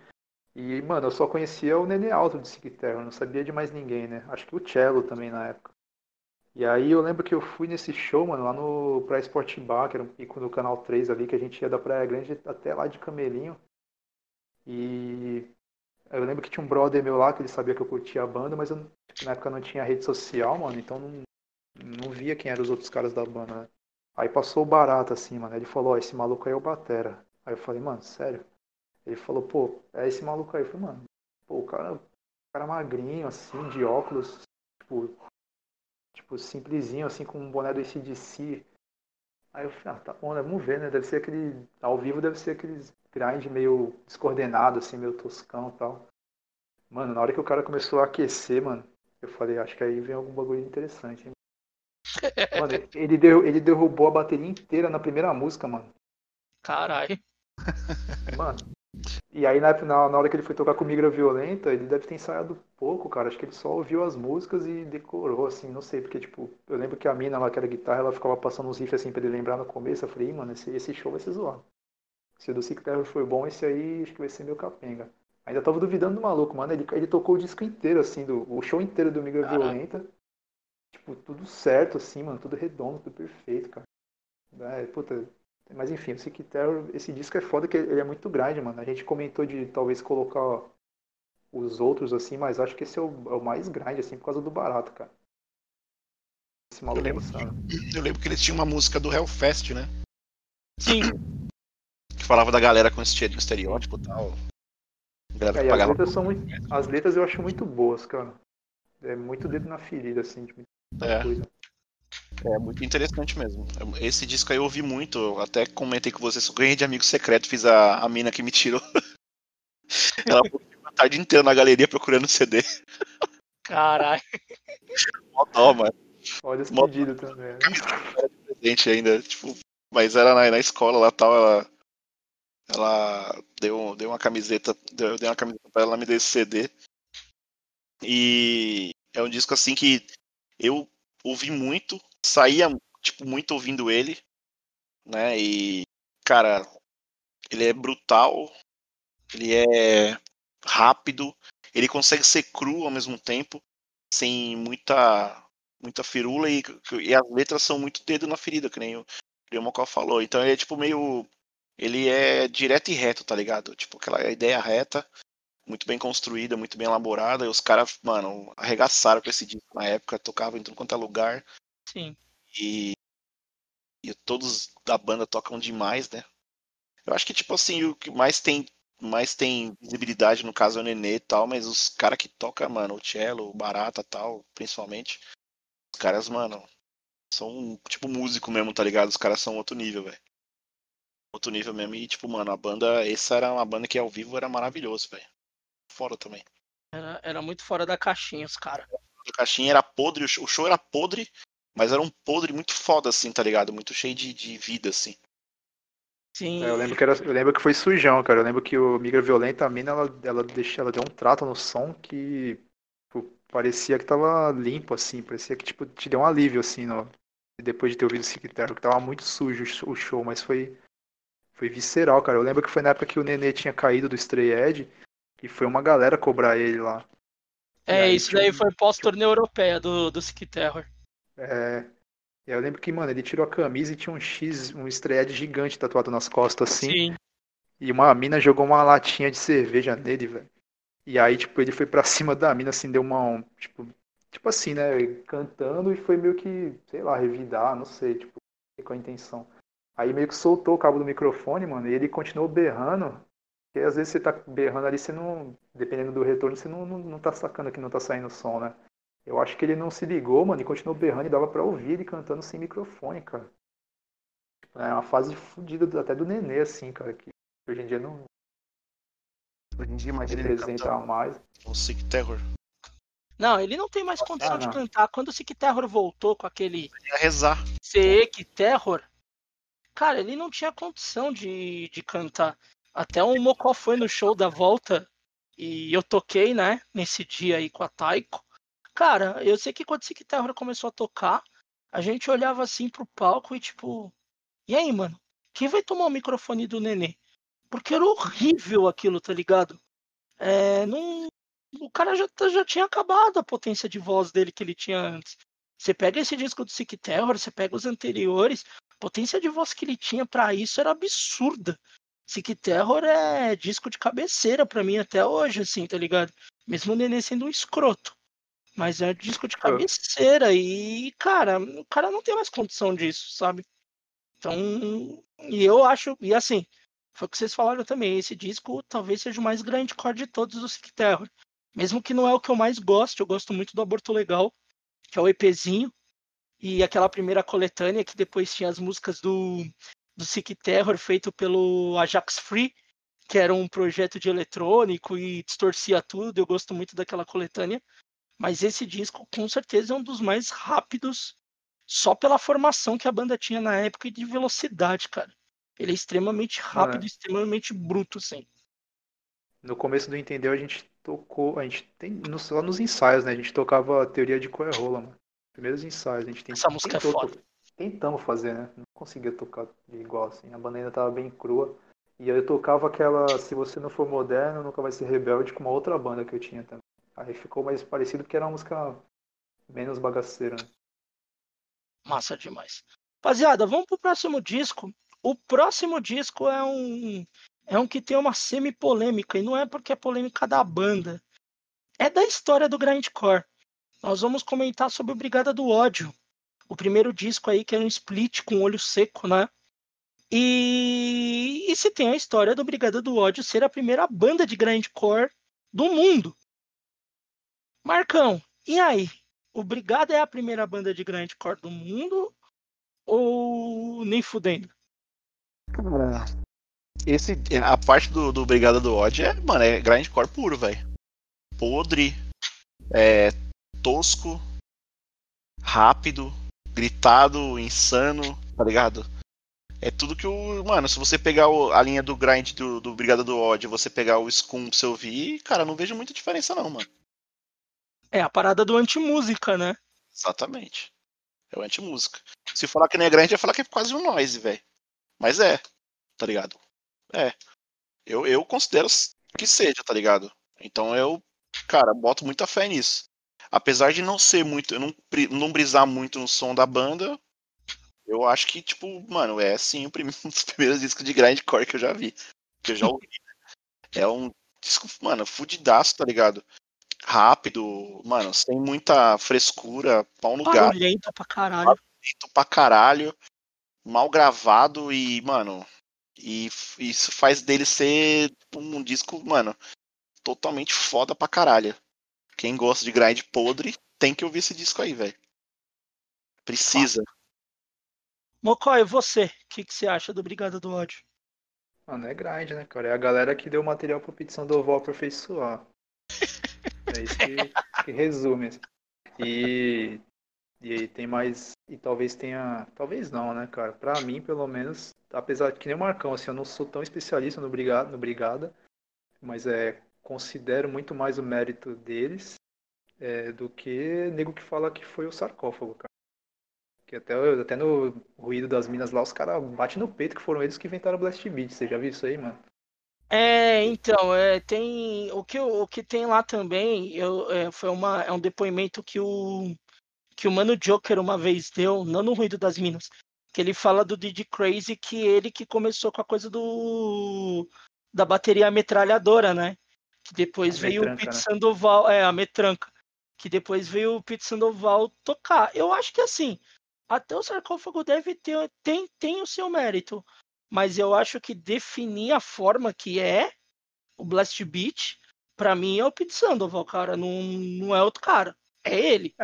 E, mano, eu só conhecia o Nenê Alto do Sick Terror, não sabia de mais ninguém, né? Acho que o Cello também na época. E aí eu lembro que eu fui nesse show, mano, lá no Praia Sport Bar, que era um pico no Canal 3 ali, que a gente ia da Praia Grande até lá de Camelinho. E eu lembro que tinha um brother meu lá que ele sabia que eu curtia a banda, mas eu, na época não tinha rede social, mano, então não, não via quem eram os outros caras da banda, né? Aí passou o barato assim, mano. Ele falou, ó, esse maluco aí é o Batera. Aí eu falei, mano, sério? Ele falou, pô, é esse maluco aí. Eu falei, mano, pô, o cara, o cara magrinho, assim, de óculos, tipo, tipo, simplesinho, assim, com um boné do ACDC. Aí eu falei, ah, tá bom, né? Vamos ver, né? Deve ser aquele. Ao vivo deve ser aqueles grind meio descoordenado, assim, meio toscão e tal. Mano, na hora que o cara começou a aquecer, mano, eu falei, acho que aí vem algum bagulho interessante, hein? Mano, ele, deu, ele derrubou a bateria inteira na primeira música, mano.
Caralho.
Mano. E aí na, na, na hora que ele foi tocar com Migra Violenta, ele deve ter ensaiado pouco, cara. Acho que ele só ouviu as músicas e decorou, assim, não sei, porque, tipo, eu lembro que a mina lá, que era guitarra, ela ficava passando uns riffs assim pra ele lembrar no começo. Eu falei, Ih, mano, esse, esse show vai ser zoado. Se o do Sick Terror foi bom, esse aí acho que vai ser meu capenga. Ainda tava duvidando do maluco, mano. Ele, ele tocou o disco inteiro, assim, do, o show inteiro do Migra
Caraca.
Violenta. Tipo, tudo certo, assim, mano, tudo redondo, tudo perfeito, cara. É, puta, mas enfim, o Sick Terror, esse disco é foda que ele é muito grande, mano. A gente comentou de talvez colocar os outros assim, mas acho que esse é o, é o mais grande, assim, por causa do barato, cara. Esse maluco é
lembro.
insano.
Eu lembro que eles tinham uma música do Hellfest, né?
Sim,
Que falava da galera com esse estereótipo e tal. Galera
É,
que
e as
pagava.
letras são muito. As letras eu acho muito boas, cara. É muito dedo na ferida, assim, de muita
É.
coisa.
É muito interessante mesmo. Esse disco aí eu ouvi muito. Eu até comentei com você, sou ganhei de amigo secreto, fiz a, a mina que me tirou. Ela ficou a tarde inteira na galeria procurando CD.
caralho.
Mó mano.
Olha os
Mó-
pedidos também. né?
presente ainda, tipo, mas era na, na escola lá tal, ela ela deu, deu uma camiseta, deu, eu dei uma camiseta pra ela, ela me deu esse CD. E é um disco assim que eu ouvi muito, saía tipo muito ouvindo ele, né? E cara, ele é brutal, ele é rápido, ele consegue ser cru ao mesmo tempo, sem muita muita firula e, e as letras são muito dedo na ferida, que nem o, que nem o Mocó falou. Então ele é tipo meio. Ele é direto e reto, tá ligado? Tipo, aquela ideia reta, muito bem construída, muito bem elaborada. E os caras, mano, arregaçaram com esse disco na época, tocavam em tudo quanto é lugar.
Sim.
E, e todos da banda tocam demais, né? Eu acho que, tipo assim, o que mais tem mais tem visibilidade no caso é o Nenê e tal, mas os caras que tocam, mano, o cello, o Barata e tal, principalmente, os caras, mano, são tipo músico mesmo, tá ligado? Os caras são outro nível, velho. Outro nível mesmo. E, tipo, mano, a banda, essa era uma banda que ao vivo era maravilhoso, velho. Fora também.
Era, era muito fora da caixinha, os caras.
A caixinha era podre, o show, era podre, mas era um podre muito foda, assim, tá ligado? Muito cheio de, de vida, assim.
Sim.
É, eu, lembro que era, eu lembro que foi sujão, cara. Eu lembro que o Migra Violenta, a mina, ela, ela, deixou, ela deu um trato no som que tipo, parecia que tava limpo, assim. Parecia que tipo, te deu um alívio, assim, no, depois de ter ouvido o Sick Terror, que tava muito sujo o show, mas foi, foi visceral, cara. Eu lembro que foi na época que o Nenê tinha caído do Stray Edge e foi uma galera cobrar ele lá.
É,
aí,
isso
tipo,
daí foi pós-torneio europeia do, do Sick Terror.
É, e eu lembro que, mano, ele tirou a camisa e tinha um X, um Edge gigante tatuado nas costas, assim.
Sim.
E uma mina jogou uma latinha de cerveja nele, velho. E aí, tipo, ele foi pra cima da mina, assim, deu uma. um, tipo, tipo assim, né? Cantando e foi meio que, sei lá, revidar, não sei, tipo, com a intenção. Aí meio que soltou o cabo do microfone, mano, e ele continuou berrando. Porque às vezes você tá berrando ali, você não. Dependendo do retorno, você não, não, não tá sacando que não tá saindo som, né? Eu acho que ele não se ligou, mano, e continuou berrando e dava pra ouvir ele cantando sem microfone, cara. É uma fase fodida até do Nenê, assim, cara, que hoje em dia não.
Hoje em dia, imagina ele
representa mais.
o Sick Terror.
Não, ele não tem mais condição
Ah,
de
não.
cantar. Quando o Sick Terror voltou com aquele
Ia rezar.
Seek Terror, cara, ele não tinha condição de, de cantar. Até o Mocó foi no show da volta e eu toquei, né, nesse dia aí com a Taiko. Cara, eu sei que quando o Sick Terror começou a tocar, a gente olhava assim pro palco e tipo, e aí, mano, quem vai tomar o microfone do Nenê? Porque era horrível aquilo, tá ligado? É, não, o cara já, tá- já tinha acabado a potência de voz dele que ele tinha antes. Você pega esse disco do Sick Terror, você pega os anteriores, a potência de voz que ele tinha pra isso era absurda. Sick Terror é disco de cabeceira pra mim até hoje, assim, tá ligado? Mesmo o Nenê sendo um escroto. Mas é disco de cabeceira e, cara, o cara não tem mais condição disso, sabe? Então, e eu acho, e assim, foi o que vocês falaram também, esse disco talvez seja o mais grande core de todos do Sick Terror. Mesmo que não é o que eu mais gosto, eu gosto muito do Aborto Legal, que é o EPzinho, e aquela primeira coletânea que depois tinha as músicas do, do Sick Terror feito pelo Ajax Free, que era um projeto de eletrônico e distorcia tudo. Eu gosto muito daquela coletânea. Mas esse disco, com certeza, é um dos mais rápidos, só pela formação que a banda tinha na época e de velocidade, cara. Ele é extremamente rápido,
É.
extremamente bruto, assim.
No começo do Entendeu, a gente tocou. A gente tem. Só nos ensaios, né? A gente tocava a teoria de Coerrola, mano. Primeiros ensaios. A gente tem,
Essa música é foda.
Tentamos fazer, né? Não conseguia tocar de igual, assim. A banda ainda tava bem crua. E aí eu tocava aquela Se Você Não For Moderno, Nunca Vai Ser Rebelde com uma outra banda que eu tinha também. Aí ficou mais parecido porque era uma música menos bagaceira, né?
Massa demais. Rapaziada, vamos pro próximo disco. O próximo disco é um é um que tem uma semi-polêmica, e não é porque é polêmica da banda. É da história do grindcore. Nós vamos comentar sobre o Brigada do Ódio. O primeiro disco aí que é um split com olho seco, né? E, e se tem a história do Brigada do Ódio ser a primeira banda de grindcore do mundo. Marcão, e aí? O Brigada é a primeira banda de grindcore do mundo ou nem fudendo?
Cara, esse, a parte do, do Brigada do ódio é, mano, é grindcore puro, velho. Podre, é tosco, rápido, gritado, insano, tá ligado? É tudo que o. Mano, se você pegar o- a linha do grind do, do Brigada do ódio e você pegar o Scum pra você ouvir, cara, não vejo muita diferença não, mano.
É a parada do anti-música, né?
Exatamente. É o anti-música. Se falar que não é grande, vai falar que é quase um noise, velho. Mas é, tá ligado? É. Eu, eu considero que seja, tá ligado? Então eu, cara, boto muita fé nisso. Apesar de não ser muito, não, não brisar muito no som da banda, eu acho que, tipo, mano, é sim um dos primeiros discos de grindcore que eu já vi. Que eu já ouvi. É um disco, mano, fudidaço, tá ligado? Rápido, mano, sem muita frescura, pau no gato
Barulhento pra caralho.
bonito pra caralho, mal gravado e, mano, e isso faz dele ser um disco, mano, totalmente foda pra caralho. Quem gosta de grind podre tem que ouvir esse disco aí, velho. Precisa.
Mocó, e você? O que, que você acha do Brigada do Ódio?
Mano, é grind, né, cara? É a galera que deu material pro Petição do Oval aperfeiçoar. É isso que, que resume. assim. E, e aí tem mais. E talvez tenha. Talvez não, né, cara? Pra mim, pelo menos, apesar de que nem o Marcão, assim, eu não sou tão especialista no Brigada, no Brigada mas é. Considero muito mais o mérito deles é, do que nego que fala que foi o sarcófago, cara. Que até, até no ruído das minas lá, os caras batem no peito que foram eles que inventaram o Blast Beat. Você já viu isso aí, mano?
É, então, é, tem o que, o que tem lá também, eu, é, foi uma, é um depoimento que o que o Mano Joker uma vez deu, não no ruído das minas, que ele fala do DJ Crazy que ele que começou com a coisa do da bateria metralhadora, né? Que depois
A
veio o
metranca,
Pete
né?
Sandoval, é, a metranca, que depois veio o Pete Sandoval tocar. Eu acho que assim, até o sarcófago deve ter tem, tem o seu mérito, mas eu acho que definir a forma que é o Blast Beat, pra mim é o Pete Sandoval, cara, não, não é outro cara, é ele.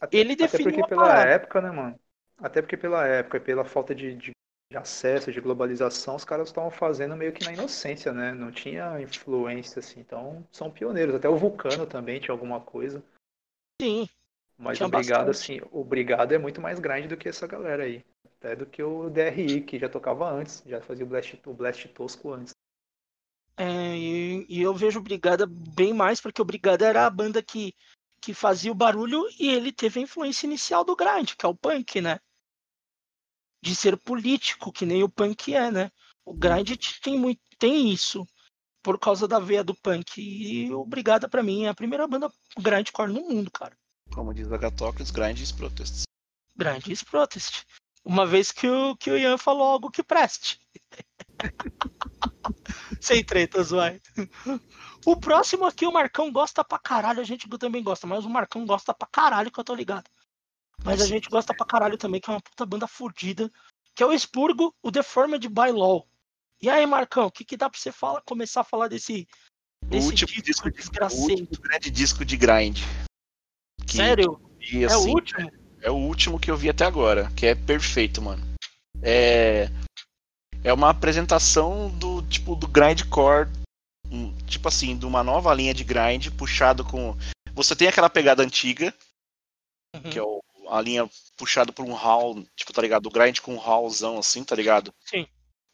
Até,
Ele
até
definiu
porque
a
pela
parada.
época, né, mano? Até porque pela época e pela falta de de acesso, de globalização, os caras estavam fazendo meio que na inocência, né? Não tinha influência, assim. Então, são pioneiros. Até o Vulcano também tinha alguma coisa.
Sim.
Mas
Tinha
o Brigado,
bastante.
assim, o Brigado é muito mais grande do que essa galera aí. Até do que o DRI, que já tocava antes. Já fazia o Blast, o Blast tosco antes.
É, e, e eu vejo o Brigada bem mais, porque o Brigada era a banda que, que fazia o barulho e ele teve a influência inicial do grind, que é o punk, né? De ser político, que nem o punk é, né? O grind tem muito, tem isso por causa da veia do punk. E o Brigada, pra mim, é a primeira banda grindcore no mundo, cara.
Como diz Agatocles, grandes protests.
Grandes Protest. Uma vez que o, que o Ian falou algo que preste. Sem tretas, vai. O próximo aqui, o Marcão gosta pra caralho. A gente também gosta, mas o Marcão gosta pra caralho, que eu tô ligado. Mas a gente gosta pra caralho também, que é uma puta banda fodida. Que é o Expurgo, o Deformed by Law. E aí, Marcão, o que, que dá pra você fala, começar a falar desse,
O
desse
último
disco
disco de, o
desgracento?
último grande disco de grind. Que-
Sério?
E,
é o
assim,
último?
É o último que eu vi até agora, que é perfeito, mano. É é uma apresentação do tipo do grindcore, um, tipo assim, de uma nova linha de grind puxado com você tem aquela pegada antiga,
Uhum.
que é o- a linha puxada por um hall, tipo, tá ligado? O grind com um hallzão assim, tá ligado?
Sim.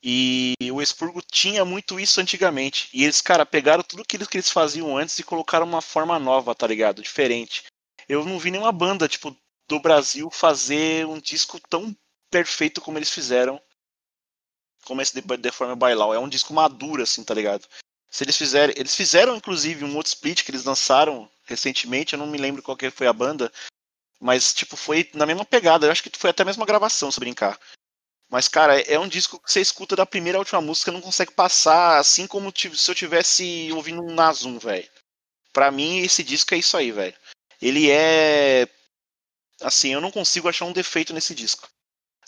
E o Expurgo tinha muito isso antigamente. E eles, cara, pegaram tudo aquilo que eles faziam antes e colocaram uma forma nova, tá ligado? Diferente. Eu não vi nenhuma banda, tipo, do Brasil fazer um disco tão perfeito como eles fizeram. Como esse The The Law. É um disco maduro, assim, tá ligado? Se eles fizerem. Eles fizeram, inclusive, um outro split que eles lançaram recentemente. Eu não me lembro qual que foi a banda. Mas, tipo, foi na mesma pegada. Eu acho que foi até a mesma gravação, se brincar. Mas, cara, é um disco que você escuta da primeira à última música não consegue passar, assim como se eu tivesse ouvindo um Nazum, velho. Pra mim, esse disco é isso aí, velho. Ele é. Assim, eu não consigo achar um defeito nesse disco.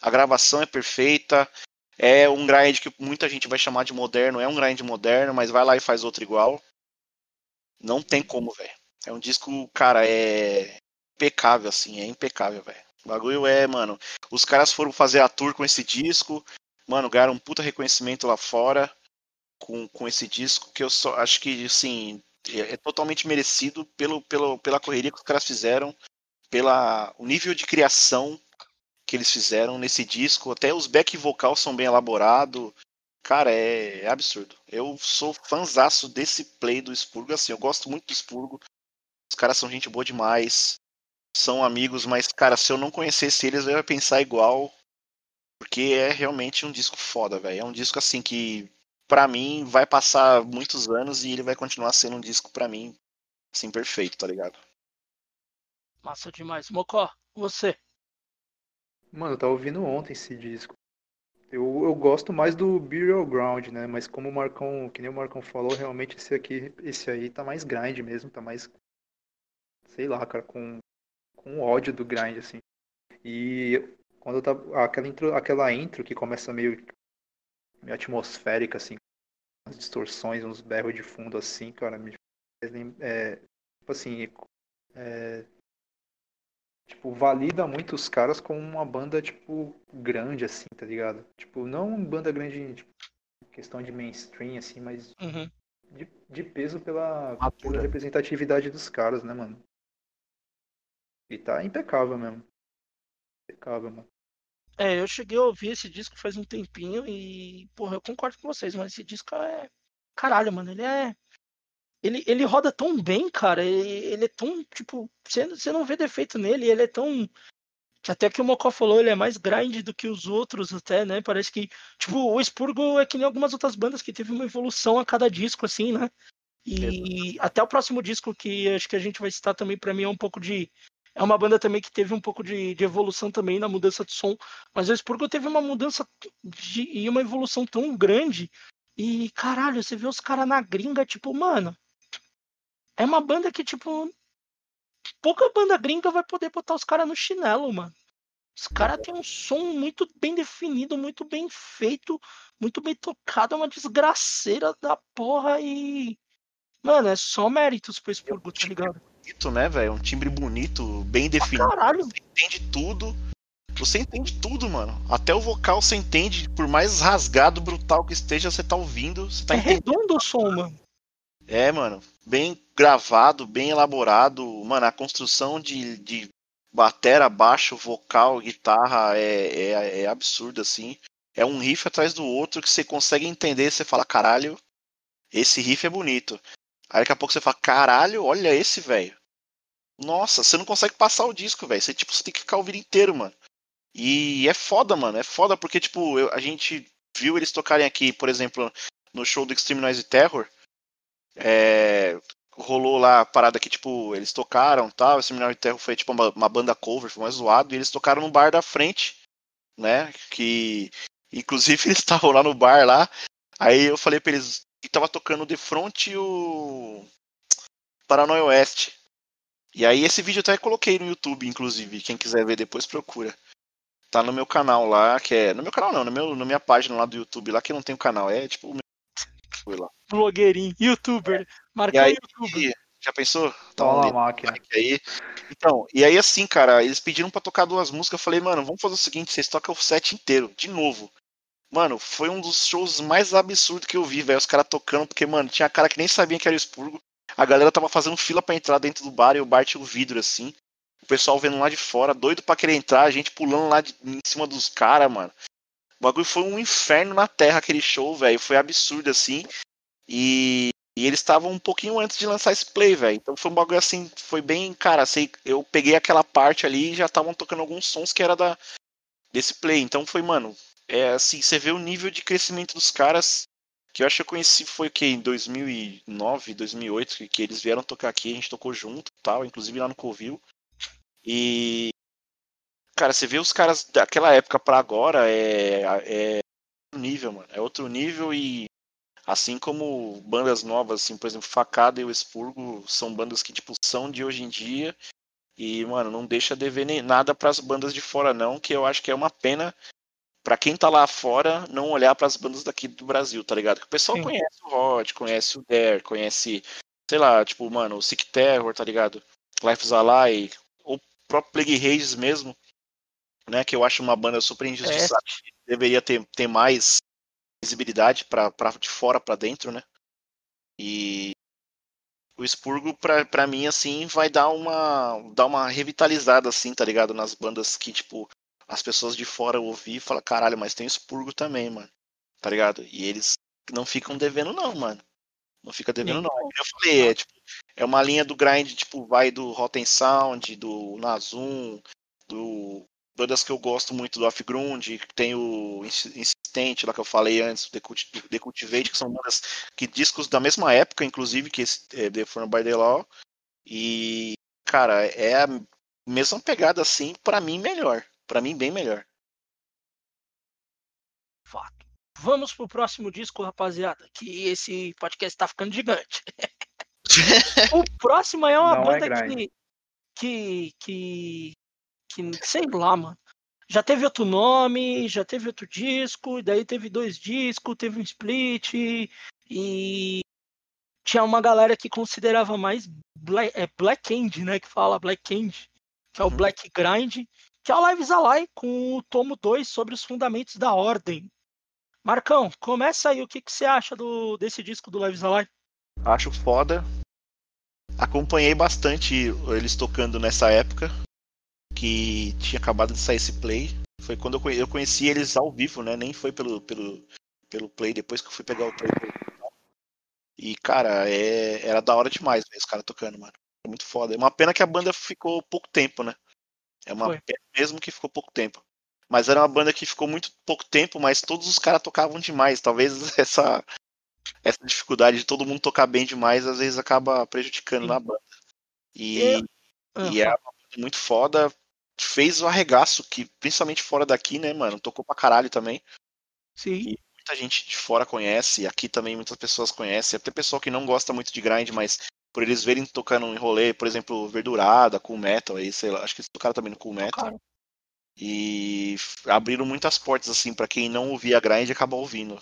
A gravação é perfeita. É um grind que muita gente vai chamar de moderno. É um grind moderno, mas vai lá e faz outro igual. Não tem como, velho. É um disco, cara, é impecável, assim. É impecável, velho. O bagulho é, mano. Os caras foram fazer a tour com esse disco. Mano, ganharam um puta reconhecimento lá fora com, com esse disco. Que eu só acho que, assim, é, é totalmente merecido pelo, pelo, pela correria que os caras fizeram, pela o nível de criação que eles fizeram nesse disco. Até os back vocal são bem elaborados. Cara, é, é absurdo. Eu sou fanzaço desse play do Spurgo, assim, eu gosto muito do Spurgo. Os caras são gente boa demais. São amigos, mas, cara, se eu não conhecesse eles, eu ia pensar igual. Porque é realmente um disco foda, velho. É um disco assim que, pra mim, vai passar muitos anos e ele vai continuar sendo um disco, pra mim, assim, perfeito, tá ligado?
Massa demais. Mocó, você.
Mano, eu tava ouvindo ontem esse disco. Eu, eu gosto mais do Burial Ground, né? Mas como o Marcão, que nem o Marcão falou, realmente esse aqui, esse aí tá mais grind mesmo, tá mais. Sei lá, cara, com, com ódio do grind, assim. E quando eu tava. Aquela intro, aquela intro que começa meio, meio atmosférica, assim, umas distorções, uns berros de fundo assim, cara, me é, tipo assim, é, tipo, valida muito os caras como uma banda, tipo, grande, assim, tá ligado? Tipo, não uma banda grande, tipo, questão de mainstream, assim, mas
Uhum.
de, de peso pela, pela representatividade dos caras, né, mano? E tá impecável mesmo. Impecável, mano.
É, eu cheguei a ouvir esse disco faz um tempinho e, porra, eu concordo com vocês, mas esse disco é. Caralho, mano, ele é. Ele, ele roda tão bem, cara. Ele, ele é tão, tipo, você, você não vê defeito nele, ele é tão. que Até que o Mocó falou, ele é mais grind do que os outros, até, né? Parece que. Tipo, o Expurgo é que nem algumas outras bandas que teve uma evolução a cada disco, assim, né? E até o próximo disco, que acho que a gente vai citar também, pra mim, é um pouco de. É uma banda também que teve um pouco de, de evolução também na mudança de som. Mas o Expurgo teve uma mudança de, e uma evolução tão grande. E, caralho, você vê os caras na gringa, tipo, mano. É uma banda que, tipo. Pouca banda gringa vai poder botar os caras no chinelo, mano. Os caras têm um som muito bem definido, muito bem feito, muito bem tocado. É uma desgraceira da porra e. Mano, é só méritos pro Expurgo, tá ligado?
Bonito, né, velho? Um timbre bonito, bem definido.
Caralho,
entende tudo. você entende tudo, mano. Até o vocal você entende, por mais rasgado, brutal que esteja, você tá ouvindo, você tá
É
entendendo.
redondo o som, mano.
É, mano, bem gravado, bem elaborado. Mano, a construção de, de batera, baixo, vocal, guitarra é, é, é absurda, assim. É um riff atrás do outro que você consegue entender, você fala, caralho, esse riff é bonito. Aí daqui a pouco você fala, caralho, olha esse, velho. Nossa, você não consegue passar o disco, velho. Você, tipo, você tem que ficar o vídeo inteiro, mano. E é foda, mano. É foda porque, tipo, eu- a gente viu eles tocarem aqui, por exemplo, no show do Extreme Noise Terror. É, rolou lá a parada que, tipo, eles tocaram tal. Esse Noise Terror foi, tipo, uma, uma banda cover, foi mais zoado. E eles tocaram no bar da frente, né? Que, inclusive, eles estavam lá no bar lá. Aí eu falei pra eles que tava tocando de front e o Paranoia Oeste. E aí esse vídeo eu até coloquei no YouTube, inclusive. Quem quiser ver depois procura. Tá no meu canal lá, que é. No meu canal não, no meu, na minha página lá do YouTube lá, que não tem o canal. É tipo o meu. Foi lá.
Blogueirinho, youtuber.
E
Marcão
aí,
youtuber.
já pensou? Tá
Toma
um
na máquina.
aí. Então, e aí assim, cara, eles pediram pra tocar duas músicas. Eu falei, mano, vamos fazer o seguinte: vocês tocam o set inteiro, de novo. Mano, foi um dos shows mais absurdos que eu vi, velho. Os caras tocando, porque, mano, tinha cara que nem sabia que era o expurgo. A galera tava fazendo fila pra entrar dentro do bar e o bar tinha o vidro assim. O pessoal vendo lá de fora, doido pra querer entrar, a gente pulando lá de- em cima dos caras, mano. O bagulho foi um inferno na terra aquele show, velho. Foi absurdo assim. E, e eles estavam um pouquinho antes de lançar esse play, velho. Então foi um bagulho assim, foi bem, cara, assim, eu peguei aquela parte ali e já estavam tocando alguns sons que era da desse play. Então foi, mano, é assim, você vê o nível de crescimento dos caras que eu acho que eu conheci foi o que em 2009, 2008 que, que eles vieram tocar aqui, a gente tocou junto, tal, inclusive lá no Covil. E cara, você vê os caras daquela época pra agora é é outro nível, mano. É outro nível e assim como bandas novas, assim, por exemplo, Facada e o Expurgo são bandas que tipo são de hoje em dia e, mano, não deixa dever nem nada pras bandas de fora não, que eu acho que é uma pena pra quem tá lá fora não olhar pras bandas daqui do Brasil, tá ligado? Que o pessoal
Sim.
conhece o Rod, conhece o Dare, conhece, sei lá, tipo, mano, o Sick Terror, tá ligado? Life's Alive, ou o próprio Plague Rages mesmo, né, que eu acho uma banda super injustiçada, deveria ter, ter mais visibilidade pra, pra de fora pra dentro, né? E o Expurgo, pra, pra mim, assim, vai dar uma, dar uma revitalizada, assim, tá ligado? Nas bandas que, tipo, as pessoas de fora ouvir e falam, caralho, mas tem Expurgo também, mano. Tá ligado? E eles não ficam devendo, não, mano. Não fica devendo, não. É que Eu falei, é, tipo, é uma linha do grind, tipo, vai do Rotten Sound, do Nazum, do bandas que eu gosto muito do Off-Ground, tem o Insi- Insistente lá que eu falei antes, The Cult- The Cultivate, que são bandas que discos da mesma época, inclusive, que esse é, The Form by the Law. E, cara, é a mesma pegada assim, pra mim melhor. Pra mim bem melhor.
Fato. Vamos pro próximo disco, rapaziada. Que esse podcast tá ficando gigante. o próximo é uma
Não é
banda
grande.
que, que, que. que. Sei lá, mano. Já teve outro nome, já teve outro disco, e daí teve dois discos, teve um split, e tinha uma galera que considerava mais Black, é Black End, né? Que fala Black End, que é o
Uhum.
Black Grind, que é o Lives Alive com o tomo 2 sobre os fundamentos da ordem. Marcão, começa aí, o que, que você acha do, desse disco do Lives Alive?
Acho foda. Acompanhei bastante eles tocando nessa época, que tinha acabado de sair esse play. Foi quando eu conhe- eu conheci eles ao vivo, né? Nem foi pelo, pelo, pelo play, depois que eu fui pegar o play. E, cara, é, era da hora demais ver os caras tocando, mano. Muito foda. É uma pena que a banda ficou pouco tempo, né? É uma
Foi.
pena mesmo que ficou pouco tempo. Mas era uma banda que ficou muito pouco tempo, mas todos os caras tocavam demais. Talvez essa, essa dificuldade de todo mundo tocar bem demais, às vezes acaba prejudicando
Sim.
na banda. E,
Eu- Ah,
e é uma banda muito foda. Fez o arregaço, que principalmente fora daqui, né, mano? Tocou pra caralho também.
Sim,
Muita gente de fora conhece, aqui também muitas pessoas conhecem. Até pessoal que não gosta muito de grind, mas por eles verem tocando em rolê, por exemplo, Verdurada, Cool Metal, aí, sei lá, acho que eles tocaram também no Cool Metal.
cara.
E abriram muitas portas, assim, pra quem não ouvia grind acabar ouvindo.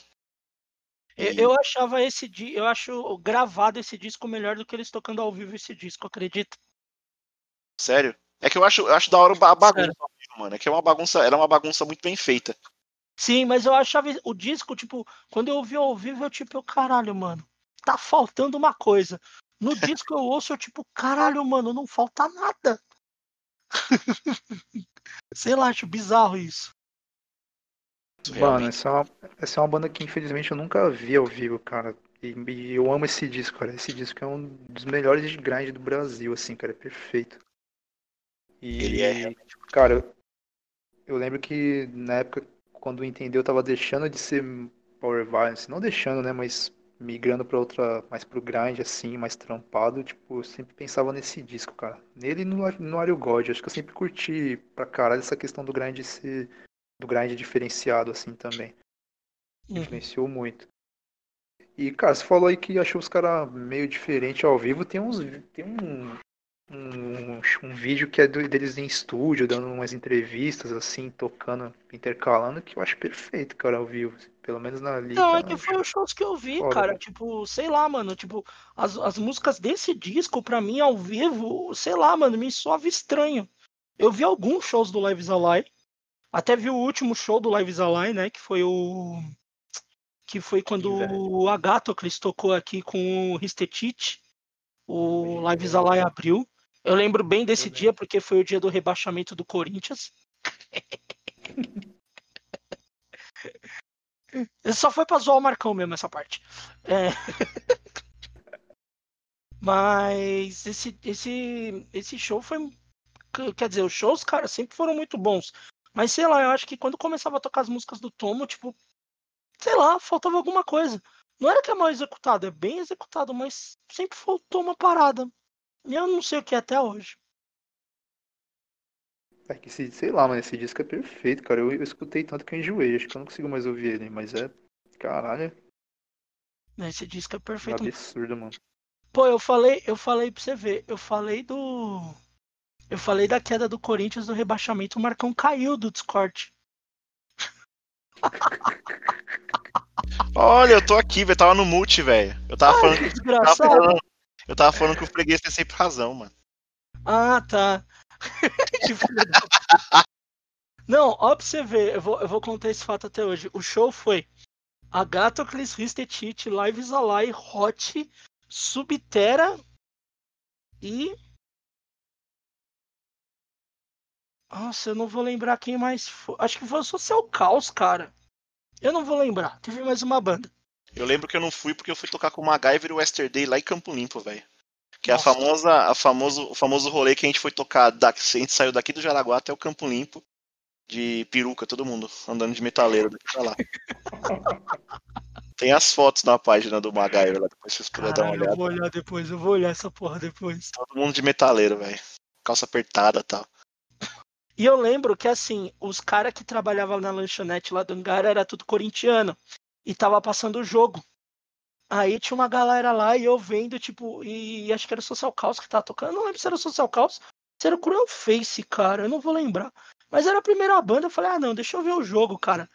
Eu,
E-
eu achava esse di- eu acho gravado esse disco melhor do que eles tocando ao vivo esse disco, acredita?
Sério? É que eu acho, eu acho da hora a bagunça ao vivo, mano. É que é uma bagunça, era uma bagunça muito bem feita.
Sim, mas eu achava o disco, tipo, quando eu ouvi ao vivo, eu tipo, eu, caralho, mano, tá faltando uma coisa. No disco eu ouço, eu tipo, caralho, mano, não falta nada. Sei lá, acho bizarro isso.
Mano, essa é, uma, essa é uma banda que infelizmente eu nunca vi ao vivo, cara. E, e eu amo esse disco, cara. Esse disco é um dos melhores de grind do Brasil, assim, cara. É perfeito. E,
Ele é
cara, eu, eu lembro que na época, quando entendeu, eu tava deixando de ser Power Violence. Não deixando, né, mas migrando pra outra, mais pro grind, assim, mais trampado. Tipo, eu sempre pensava nesse disco, cara. Nele e no, no Ario God. Acho que eu sempre curti pra caralho essa questão do grind ser do grind diferenciado assim também.
Uhum.
Influenciou muito. E, cara, você falou aí que achou os caras meio diferente ao vivo. Tem uns. Tem um, um, um vídeo que é do, deles em estúdio, dando umas entrevistas, assim, tocando, intercalando, que eu acho perfeito, cara, ao vivo. Pelo menos na liga.
Não, é que foi os shows que eu vi, cara. Tipo, sei lá, mano. Tipo, as, as músicas desse disco, pra mim, ao vivo, sei lá, mano, me soava estranho. Eu vi alguns shows do Lives Alive. Até vi o último show do Lives Alive, né? Que foi o. Que foi quando
velho.
o Agatocles tocou aqui com o Ristetite. O Lives. Alive abriu. Eu lembro bem desse dia, porque foi o dia do rebaixamento do Corinthians. Só foi pra zoar o Marcão mesmo essa parte. É. Mas esse, esse, esse show foi. Quer dizer, os shows, cara, sempre foram muito bons. Mas sei lá, eu acho que quando começava a tocar as músicas do Tomo, tipo, sei lá, faltava alguma coisa. Não era que é mal executado, é bem executado, mas sempre faltou uma parada. E eu não sei o que é até hoje.
É que esse, sei lá, mano, esse disco é perfeito, cara. Eu, eu escutei tanto que eu enjoei. Acho que eu não consigo mais ouvir ele, mas é. Caralho?
Esse disco é
é
perfeito.
absurdo, mano.
Pô, eu falei, eu falei pra você ver, eu falei do. Eu falei da queda do Corinthians do rebaixamento, o Marcão caiu do Discord.
Olha, eu tô aqui, velho. Tava no multi, velho. Eu tava falando
Que
que. eu tava falando- Eu tava falando que o freguês tem sempre razão, mano.
Ah, tá. Não, ó pra você ver, eu vou, eu vou contar esse fato até hoje. O show foi Agatocles, Ristetite, Lives Alai, Hot, Subterra e. Nossa, eu não vou lembrar quem mais foi. Acho que foi o Social Caos, cara. Eu não vou lembrar. Teve mais uma banda.
Eu lembro que eu não fui porque eu fui tocar com o MacGyver e o Westerday lá em Campo Limpo, velho. Que é a famosa, a famoso, o famoso rolê que a gente foi tocar daqui, a gente saiu daqui do Jaraguá até o Campo Limpo de peruca, todo mundo andando de metaleiro daqui pra lá. Tem as fotos na página do MacGyver lá, depois vocês puderem dar uma
Caralho, eu
olhada.
vou olhar depois, eu vou olhar essa porra depois.
Todo mundo de metaleiro, velho. Calça apertada e tal.
E eu lembro que, assim, os caras que trabalhavam na lanchonete lá do Angara era tudo corintiano. E tava passando o jogo. Aí tinha uma galera lá e eu vendo, tipo, e acho que era o Social Caos que tava tocando. Não lembro se era o Social Caos, se era o Cruel Face, cara. Eu não vou lembrar. Mas era a primeira banda, eu falei, ah, não, deixa eu ver o jogo, cara.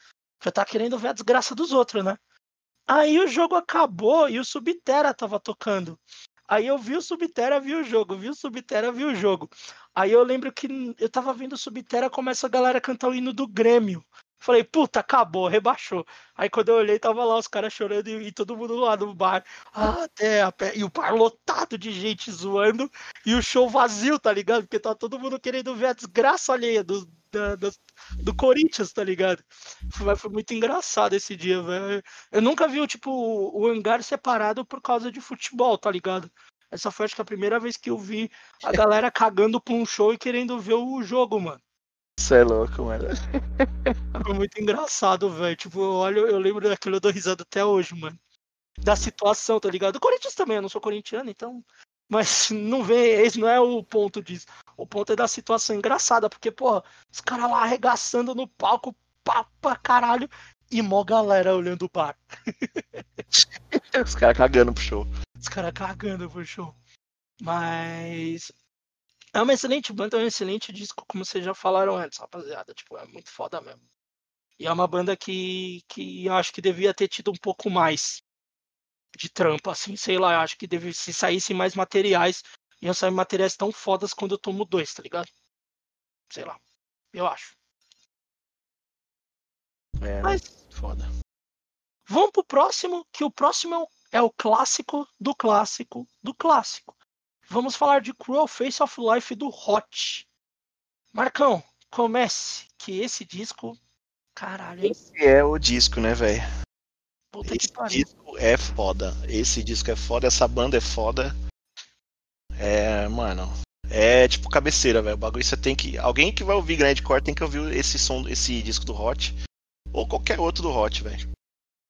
Já tá querendo ver a desgraça dos outros, né? Aí o jogo acabou e o Subterra tava tocando. Aí eu vi o Subterra, vi o jogo, vi o Subterra, vi o jogo. Aí eu lembro que eu tava vendo o Subterra, começa a galera cantar o hino do Grêmio. Falei, puta, acabou, rebaixou. Aí quando eu olhei, tava lá os caras chorando e, e todo mundo lá no bar. Ah, até a pé. E o bar lotado de gente zoando e o show vazio, tá ligado? Porque tá todo mundo querendo ver a desgraça alheia do, da- da- do Corinthians, tá ligado? Foi, foi muito engraçado esse dia, velho. Eu nunca vi, tipo, o hangar separado por causa de futebol, tá ligado? Essa foi, acho que, a primeira vez que eu vi a galera cagando pra um show e querendo ver o jogo, mano.
Você é louco, mano.
Foi muito engraçado, velho. Tipo, eu olho, eu lembro daquilo, eu dou risada até hoje, mano. Da situação, tá ligado? O Corinthians também, eu não sou corintiano, então. Mas não vem, esse não é o ponto disso. O ponto é da situação engraçada, porque, pô, os caras lá arregaçando no palco, pá pra caralho, e mó galera olhando o bar.
Os caras cagando pro show.
Os caras cagando pro show. Mas. É uma excelente banda, é um excelente disco, como vocês já falaram antes, rapaziada. Tipo, é muito foda mesmo. E é uma banda que, que eu acho que devia ter tido um pouco mais de trampo, assim, sei lá. Eu acho que deve, se saíssem mais materiais, iam sair materiais tão fodas quando eu tomo dois, tá ligado? Sei lá. eu acho.
É,
Mas
foda.
vamos pro próximo, que o próximo é o, é o clássico do clássico do clássico. Vamos falar de Cruel Face of Life do Hot. Marcão, comece, que esse disco, caralho, hein?
Esse é o disco, né, velho?
Puta que
Esse disco é foda. Esse disco é foda, essa banda é foda. É, mano. É tipo cabeceira, velho. O bagulho você tem que. Alguém que vai ouvir Grindcore tem que ouvir esse som, esse disco do Hot. Ou qualquer outro do Hot, velho.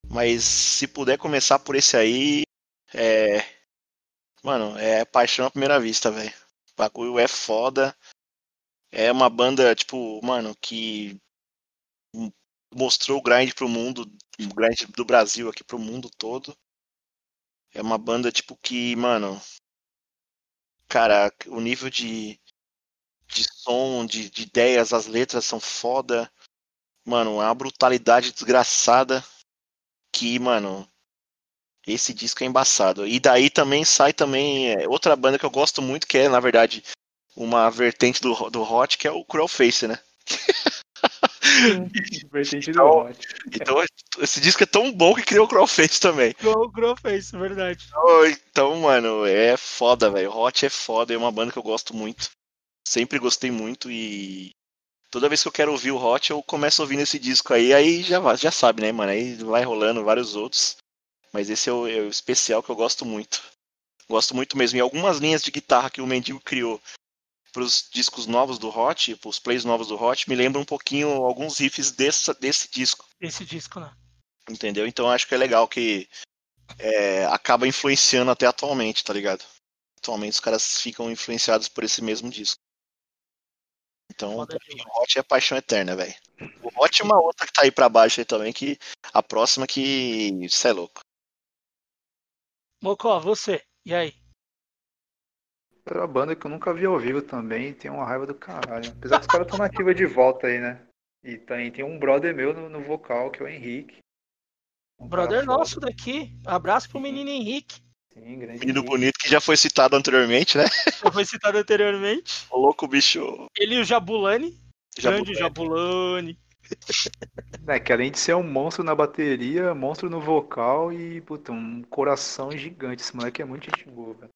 Mas se puder começar por esse aí. É. Mano, é paixão à primeira vista, velho. O bagulho é foda. É uma banda, tipo, mano, que mostrou o grind pro mundo, o grind do Brasil aqui pro mundo todo. É uma banda, tipo, que, mano. Cara, o nível de, de som, de, de ideias, as letras são foda. Mano, é uma brutalidade desgraçada. Que, mano. Esse disco é embaçado. E daí também sai também é, outra banda que eu gosto muito, que é, na verdade, uma vertente do, do Hot, que é o Cruel Face, né?
Vertente do
Então-
Hot.
Então esse disco é tão bom que criou o Cruel Face também.
Grow, Grow Face, verdade.
Oh, Então, mano, é foda, velho. Hot é foda, é uma banda que eu gosto muito. Sempre gostei muito e toda vez que eu quero ouvir o Hot, eu começo ouvindo esse disco aí, aí já, já sabe, né, mano? Aí vai rolando vários outros. Mas esse é o, é o especial que eu gosto muito. Gosto muito mesmo. E algumas linhas de guitarra que o Mendigo criou pros discos novos do Hot, pros plays novos do Hot, me lembram um pouquinho alguns riffs dessa, desse disco.
Esse disco, né?
Entendeu? Então acho que é legal que é, acaba influenciando até atualmente, tá ligado? Atualmente os caras ficam influenciados por esse mesmo disco. Então,
Foda
pra mim,
demais.
o Hot é paixão eterna, velho. O Hot é uma outra que tá aí pra baixo aí também, que a próxima que. Cê é louco.
Mocó, você. E aí?
Outra banda que eu nunca vi ao vivo também, tem uma raiva do caralho. Apesar que os caras estão nativa de volta aí, né? E tem, tem um brother meu no, no vocal, que é o Henrique. Um
Brother
foda,
nosso daqui. Abraço pro menino Henrique.
Sim, grande
Menino
Henrique.
bonito que já foi citado anteriormente, né?
Já foi citado anteriormente.
O louco bicho.
Ele e o Jabulani. Grande
Jabulani.
É, que além de ser um monstro na bateria, monstro no vocal e, puta, um coração gigante. Esse moleque é muito gente boa, velho.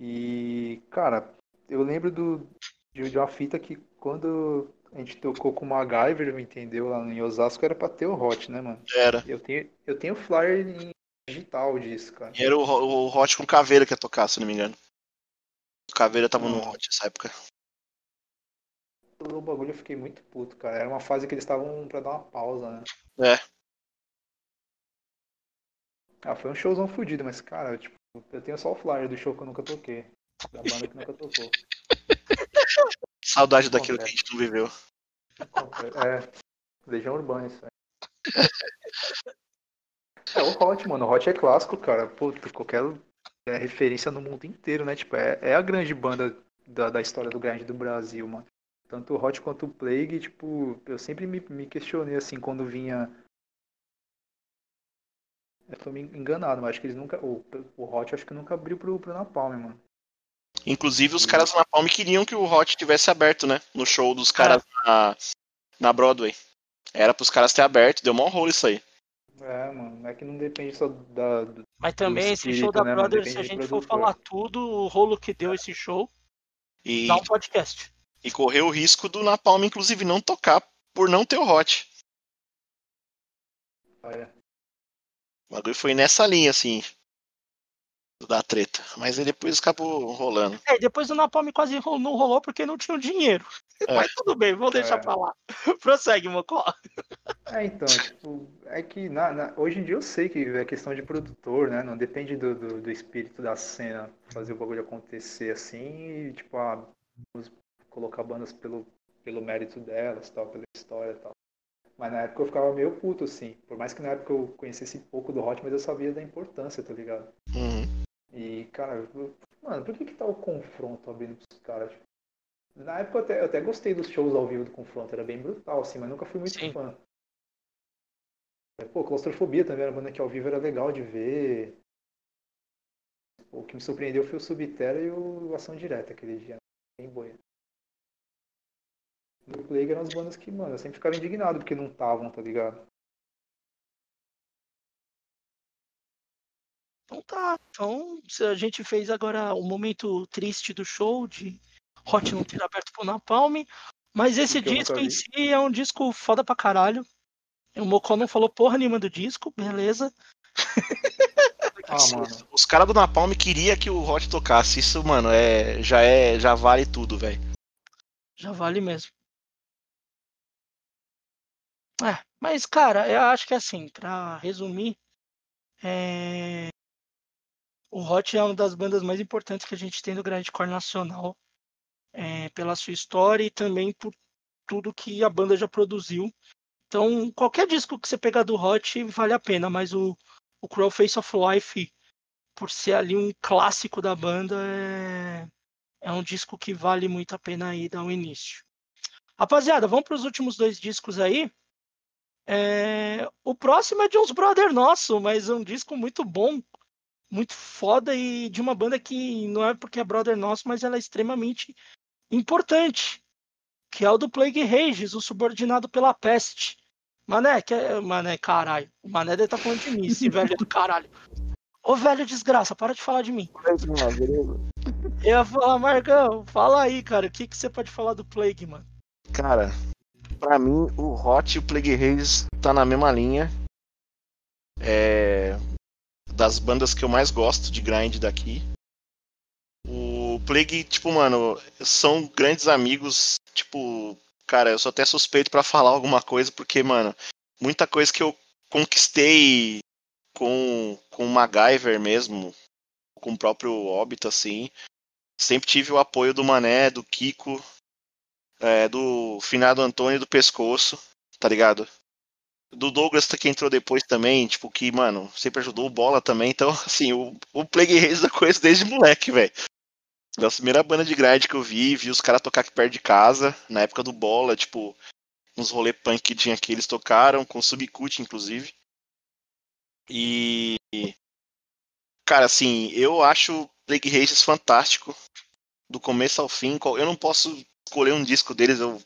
E, cara, eu lembro do, de, uma fita que quando a gente tocou com o MacGyver, entendeu? Lá em Osasco era pra ter o Hot, né, mano?
Era.
Eu tenho, eu tenho flyer em digital disso, cara.
E era o, o Hot com caveira que ia tocar, se não me engano. O caveira tava no
Hum.
Hot nessa época.
O bagulho eu fiquei muito puto, cara. Era uma fase que eles estavam pra dar uma pausa, né?
É.
Ah, foi um showzão fudido, mas, cara, tipo, eu tenho só o flyer do show que eu nunca toquei. Da banda que nunca tocou.
Saudade daquilo que a gente não viveu.
É, Legião Urbana isso aí. É o Hot, mano. O Hot é clássico, cara. Puta, qualquer é, referência no mundo inteiro, né? Tipo, é, é a grande banda da, da história do grind do Brasil, mano. Tanto o Hot quanto o Plague, tipo, eu sempre me, me questionei assim quando vinha. Eu tô me enganado, mas acho que eles nunca. O, o Hot acho que nunca abriu pro, pro Napalm, mano.
Inclusive, os caras na Palme queriam que o Hot tivesse aberto, né? No show dos caras na, na Broadway. Era pros caras ter aberto, deu mó rolo isso aí.
É, mano, é que não depende só da. do-
Mas também esse
espírito,
show da
né?
Brothers, se a
do
gente for falar tudo, o rolo que deu esse show,
E,
dá um podcast.
E correu o risco do Napalm, inclusive, não tocar por não ter o Hot.
É,
O bagulho foi nessa linha, assim, da treta. Mas aí depois acabou rolando.
É, depois o Napalm quase não rolou porque não tinha o dinheiro.
É.
Mas tudo bem, vamos deixar
É.
pra lá. Prossegue, Mocó.
É, então, tipo, é que na, na- hoje em dia eu sei que é questão de produtor, né? Não depende do, do, do espírito da cena fazer o bagulho acontecer assim e, tipo, ah, vamos colocar bandas pelo, pelo mérito delas, tal, pela história e tal. Mas na época eu ficava meio puto, assim. Por mais que na época eu conhecesse pouco do Hot, mas eu sabia da importância, tá ligado?
Uhum.
E, cara, eu- mano, por que que tá o confronto abrindo pros caras? Tipo, na época eu até, eu até gostei dos shows ao vivo do confronto, era bem brutal, assim, mas nunca fui muito
Sim.
fã. Pô, Claustrofobia também era uma banda que ao vivo era legal de ver. O que me surpreendeu foi o Subterra e o Ação Direta aquele dia. Bem boia. No Plague eram as bandas que, mano, eu sempre ficava indignado porque não estavam, tá ligado?
Então tá. Então, a gente fez agora o momento triste do show de Hot não ter aberto pro Napalm. Mas esse
Que eu
disco em si é um disco foda pra caralho. O Mocó não falou porra nenhuma do disco, beleza.
Ah, mano.
Os caras do Napalm queria que o Hot tocasse. Isso, mano, é já é já vale tudo, velho.
Já vale mesmo. É, mas cara, eu acho que assim, pra resumir, é... o Hot é uma das bandas mais importantes que a gente tem no grindcore nacional, é, pela sua história e também por tudo que a banda já produziu. Então, qualquer disco que você pegar do Hot vale a pena, mas o, o Cruel Face of Life, por ser ali um clássico da banda, é, é um disco que vale muito a pena aí dar o início. Rapaziada, vamos para os últimos dois discos aí. É, O próximo é de uns brother nosso, mas é um disco muito bom, muito foda e de uma banda que não é porque é brother nosso, mas ela é extremamente importante, que é o do Plague Rages, o subordinado pela peste. Mané, que é... Mané, caralho. O Mané deve estar falando de mim, esse velho do caralho. Ô velho desgraça, para de falar de mim. Eu ia falar, Marcão, fala aí, cara, o que, que você pode falar do Plague, mano?
Cara, pra mim, o Hot e o Plague Race tá na mesma linha. É. Das bandas que eu mais gosto de grind daqui. O Plague, tipo, mano, são grandes amigos. Tipo, cara, eu sou até suspeito pra falar alguma coisa, porque, mano, muita coisa que eu conquistei com, com o MacGyver mesmo, com o próprio Hobbit, assim. Sempre tive o apoio do Mané, do Kiko, é, do finado Antônio do Pescoço, tá ligado? Do Douglas que entrou depois também, tipo, que, mano, sempre ajudou o Bola também. Então, assim, o, o Plague Race da coisa desde moleque, velho. Da primeira banda de grind que eu vi, vi os caras tocar aqui perto de casa, na época do Bola, tipo, uns rolê punk que tinha aqui, eles tocaram, com Subcut, inclusive. E. Cara, assim, eu acho Plague Races fantástico, do começo ao fim. Eu não posso escolher um disco deles, eu,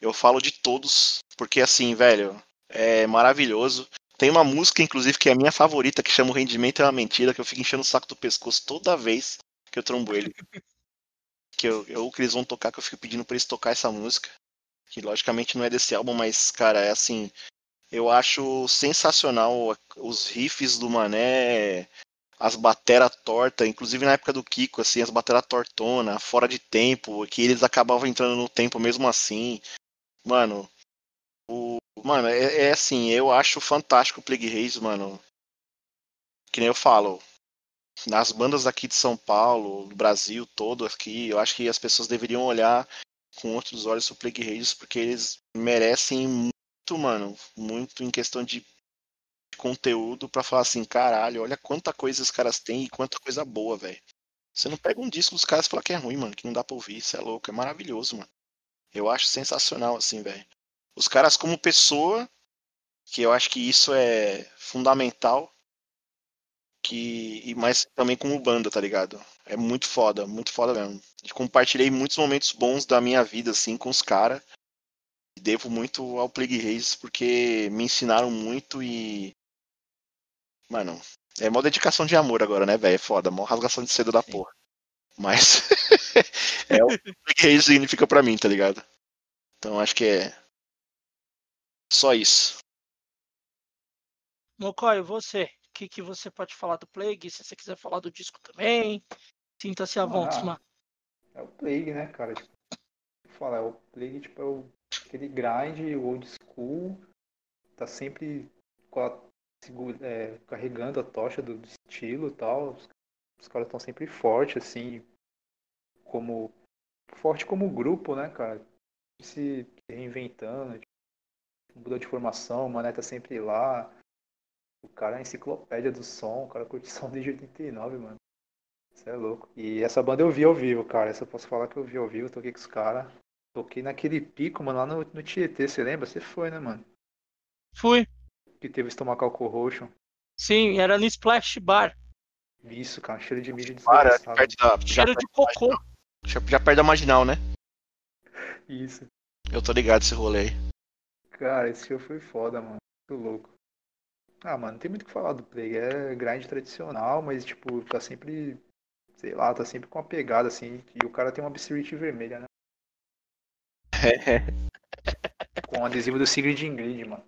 eu falo de todos, porque assim, velho, é maravilhoso. Tem uma música, inclusive, que é a minha favorita, que chama O Rendimento é uma Mentira, que eu fico enchendo o saco do pescoço toda vez que eu trombo ele. Que eu, eu que eles vão tocar, que eu fico pedindo pra eles tocar essa música. Que logicamente não é desse álbum, mas, cara, é assim. Eu acho sensacional os riffs do Mané, as batera torta, inclusive na época do Kiko, assim, as batera tortona, fora de tempo, que eles acabavam entrando no tempo mesmo assim. Mano, o mano, é, é assim, eu acho fantástico o Plague Race, mano. Que nem eu falo, nas bandas aqui de São Paulo, do Brasil todo aqui, eu acho que as pessoas deveriam olhar com outros olhos o Plague Race, porque eles merecem muito, mano, muito em questão de conteúdo para falar assim, caralho, olha quanta coisa os caras têm e quanta coisa boa, velho. Você não pega um disco dos caras e fala que é ruim, mano, que não dá pra ouvir, isso é louco, é maravilhoso, mano. Eu acho sensacional, assim, velho. Os caras como pessoa, que eu acho que isso é fundamental, que e mas também como banda, tá ligado? É muito foda, muito foda mesmo. E compartilhei muitos momentos bons da minha vida, assim, com os caras. Devo muito ao Plague Race, porque me ensinaram muito e Mano, é mó dedicação de amor agora, né, velho? É foda, mó rasgação de cedo da porra. Mas é o que isso significa pra mim, tá ligado? Então acho que é só isso.
Mocói, você, o que, que você pode falar do Plague? Se você quiser falar do disco também, sinta-se à vontade,
Ah.
mano.
É o Plague, né, cara? Tipo, fala, é o Plague, tipo, é o, aquele grind, o old school, tá sempre com a, é, carregando a tocha do, do estilo e tal. Os, os caras estão sempre fortes, assim, como. Forte como grupo, né, cara? Se reinventando, mudou de formação, o Mané tá sempre lá. O cara é a enciclopédia do som, o cara curte som desde 89, mano. Você é louco. E essa banda eu vi ao vivo, cara. Essa eu posso falar que eu vi ao vivo, toquei com os caras. Toquei naquele pico, mano, lá no, no Tietê, você lembra? Você foi, né, mano?
Fui.
Que teve Estomacal Corrosion.
Sim, era no Splash Bar.
Isso, cara, cheiro de mídia
Para,
desgraçado.
perto da, já,
Cheiro de cocô.
já, já perto da marginal, né?
Isso.
Eu tô ligado esse rolê aí.
Cara, esse show foi foda, mano. Muito louco. Ah, mano, não tem muito o que falar do Plague. É grind tradicional, mas, tipo, tá sempre. Sei lá, tá sempre com uma pegada, assim. E o cara tem uma Obscurity vermelha, né? Com o adesivo do Sigrid Ingrid, mano.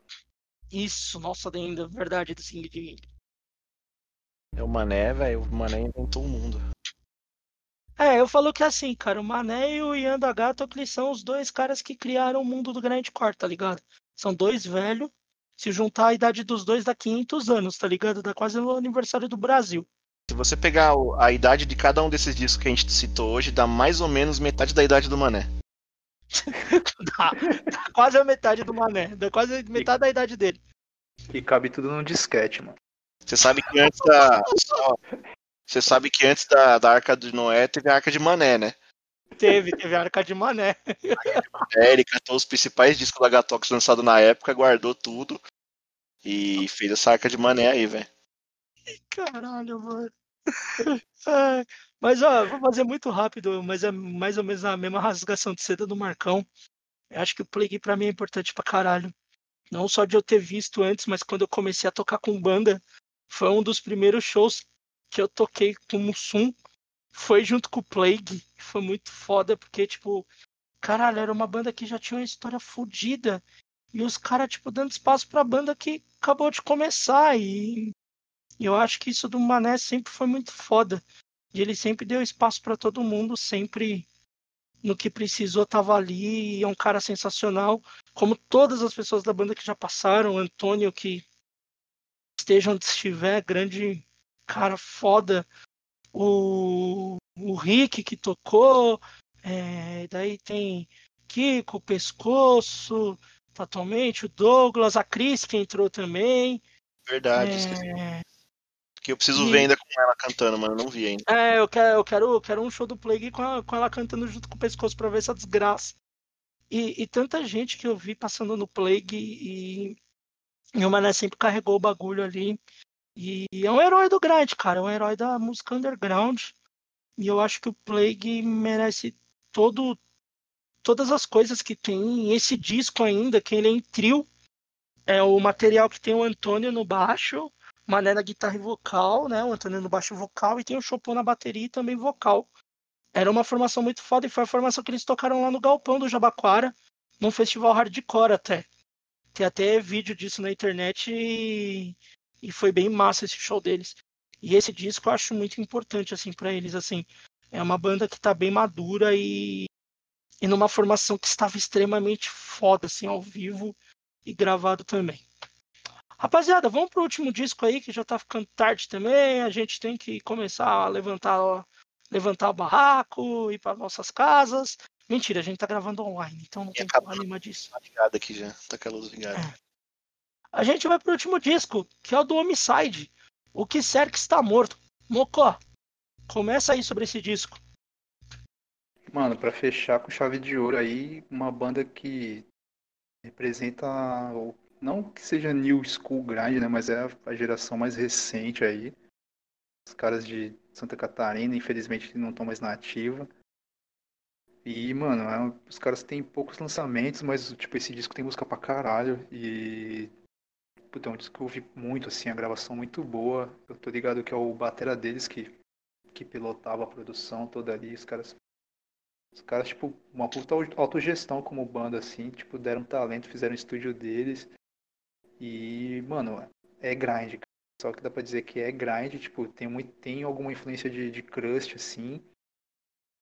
Isso, nossa, ainda, verdade, do Sing
É o Mané, velho. O Mané inventou o mundo.
É, eu falo que assim, cara, o Mané e o Ian da Gato, eles são os dois caras que criaram o mundo do grindcore, tá ligado? São dois velhos. Se juntar a idade dos dois dá 500 anos, tá ligado? Dá quase o aniversário do Brasil.
Se você pegar a idade de cada um desses discos que a gente citou hoje, dá mais ou menos metade da idade do Mané.
Dá, dá quase a metade do Mané. Dá quase metade da idade dele.
E cabe tudo num disquete, mano.
Você sabe que antes da. Você sabe que antes da, da Arca de Noé teve a Arca de Mané, né?
Teve, teve a arca de Mané.
É, ele catou os principais discos da Gatox lançados na época, guardou tudo e fez essa Arca de Mané aí, velho.
Caralho, mano. Mas ó, vou fazer muito rápido, mas é mais ou menos a mesma rasgação de seda do Marcão. Eu acho que o Plague pra mim é importante pra caralho. Não só de eu ter visto antes, mas quando eu comecei a tocar com banda, foi um dos primeiros shows que eu toquei com Mussum. Foi junto com o Plague. Foi muito foda, porque, tipo, caralho, era uma banda que já tinha uma história fodida. E os caras, tipo, dando espaço pra banda que acabou de começar. E eu acho que isso do Mané sempre foi muito foda. E ele sempre deu espaço pra todo mundo, sempre no que precisou tava ali. E é um cara sensacional, como todas as pessoas da banda que já passaram. O Antônio, que esteja onde estiver, grande cara foda. O, o Rick, que tocou. É, daí tem Kiko, Pescoço, atualmente, o Douglas, a Cris, que entrou também.
Verdade, esqueci.
É,
Que eu preciso
E-
ver ainda com ela cantando, mano. Eu não vi ainda.
É, eu quero, eu quero, eu quero um show do Plague com, a- com ela cantando junto com o pescoço pra ver essa desgraça. E, e tanta gente que eu vi passando no Plague e, e o Mané sempre carregou o bagulho ali. E é um herói do grind, cara, é um herói da música underground. E eu acho que o Plague merece todo, todas as coisas que tem. E esse disco ainda, que ele é em trio, é o material que tem o Antônio no baixo, Mané na guitarra e vocal, né? O Antônio no baixo vocal e tem o Chopin na bateria e também vocal. Era uma formação muito foda e foi a formação que eles tocaram lá no Galpão do Jabaquara, num festival hardcore até. Tem até vídeo disso na internet e, e foi bem massa esse show deles. E esse disco eu acho muito importante assim para eles assim. É uma banda que tá bem madura e e numa formação que estava extremamente foda assim ao vivo e gravado também. Rapaziada, vamos pro último disco aí, que já tá ficando tarde também. A gente tem que começar a levantar, ó, levantar o barraco, ir para nossas casas. Mentira, a gente tá gravando online, então não
E
tem
acabou.
nenhuma disso.
Tá ligado aqui já. Tá com a luz ligada.
A gente vai pro último disco, que é o do Homicide. O que Cerca está morto. Mocó, começa aí sobre esse disco.
Mano, pra fechar com chave de ouro aí, uma banda que representa o não que seja new school grind, né, mas é a- geração mais recente aí. Os caras de Santa Catarina, infelizmente não estão mais na ativa. E, mano, é os caras têm poucos lançamentos, mas tipo esse disco tem música pra caralho e puta, é um disco que eu ouvi muito assim, a gravação muito boa. Eu tô ligado que é o batera deles que que pilotava a produção toda ali, os caras os caras, tipo, uma puta au- autogestão como banda, assim, tipo, deram talento, fizeram o estúdio deles. E, mano, é grind. Só que dá pra dizer que é grind, tipo, tem, muito, tem alguma influência de, de crust, assim.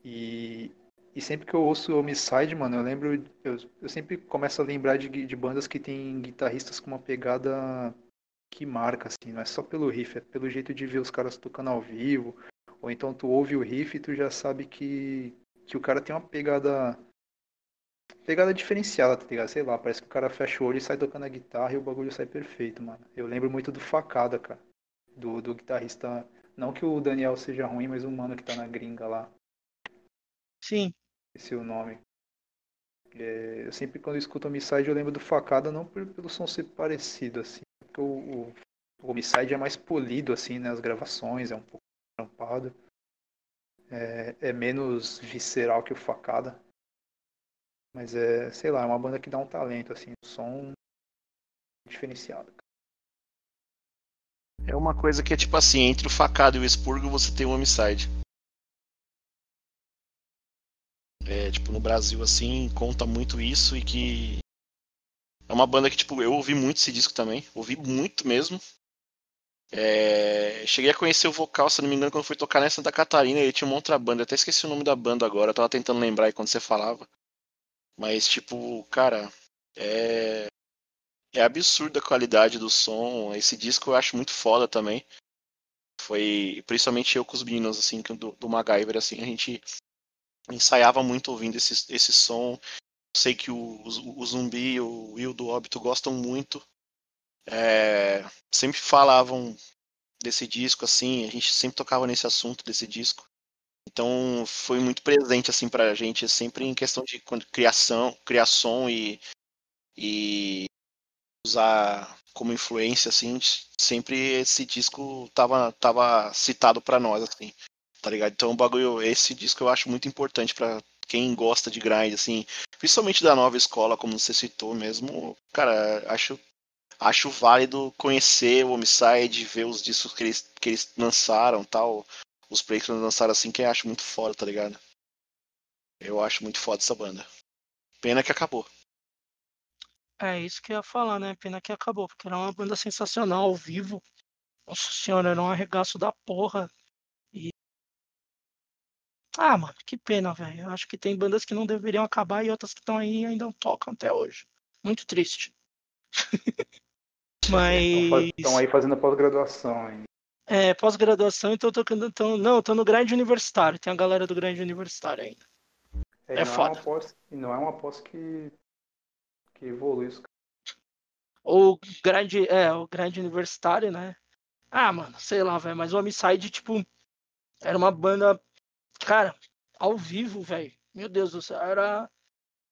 E, e sempre que eu ouço Homicide, mano, eu lembro. Eu, eu sempre começo a lembrar de, de bandas que tem guitarristas com uma pegada que marca, assim, não é só pelo riff, é pelo jeito de ver os caras tocando ao vivo. Ou então tu ouve o riff e tu já sabe que, que o cara tem uma pegada. Pegada diferenciada, tá ligado? Sei lá, parece que o cara fecha o olho e sai tocando a guitarra e o bagulho sai perfeito, mano. Eu lembro muito do Facada, cara. Do, do guitarrista. Não que o Daniel seja ruim, mas o mano que tá na gringa lá.
Sim,
Esse é o nome. É, eu sempre quando eu escuto Homicide eu lembro do Facada, não por- pelo som ser parecido, assim. Porque o, o, o Homicide é mais polido, assim, né? As gravações, é um pouco trampado. É, é menos visceral que o Facada. Mas é, sei lá, é uma banda que dá um talento, assim, um som diferenciado.
É uma coisa que é tipo assim, entre o facado e o expurgo você tem o homicide. É, tipo, no Brasil, assim, conta muito isso e que. É uma banda que, tipo, eu ouvi muito esse disco também. Ouvi muito mesmo. É... Cheguei a conhecer o vocal, se não me engano, quando fui tocar na Santa Catarina. Ele tinha uma outra banda. Eu até esqueci o nome da banda agora. Eu tava tentando lembrar aí quando você falava. Mas, tipo, cara, é é absurda a qualidade do som. Esse disco eu acho muito foda também. Foi principalmente eu com os meninos assim do, do MacGyver assim, a gente ensaiava muito ouvindo esse, esse som. Sei que o, o, o Zumbi e o Will do Óbito gostam muito. É, sempre falavam desse disco assim, a gente sempre tocava nesse assunto desse disco. Então foi muito presente assim pra gente, sempre em questão de criação, criação e, e usar como influência, assim, sempre esse disco tava, tava citado para nós, assim, tá ligado? Então o bagulho, esse disco eu acho muito importante para quem gosta de grind, assim, principalmente da nova escola, como você citou mesmo, cara, acho acho válido conhecer o Homicide, ver os discos que eles, que eles lançaram, tal, os eles lançaram assim, que eu acho muito foda, tá ligado? Eu acho muito foda essa banda. Pena que acabou.
É isso que eu ia falar, né? Pena que acabou, porque era uma banda sensacional ao vivo. Nossa senhora, era um arregaço da porra. E. Ah, mano, que pena, velho. Eu acho que tem bandas que não deveriam acabar e outras que estão aí e ainda tocam até hoje. Muito triste. Mas.
Estão aí fazendo pós-graduação ainda.
É, pós-graduação, então tocando. Então, não, tô no grande universitário. Tem a galera do grande universitário ainda. É, é
não
foda.
É pós, e não é uma pós que que evolui isso.
O grande, é, o grande universitário, né? Ah, mano, sei lá, velho, mas o Homicide, tipo, era uma banda, cara, ao vivo, velho. Meu Deus do céu, era.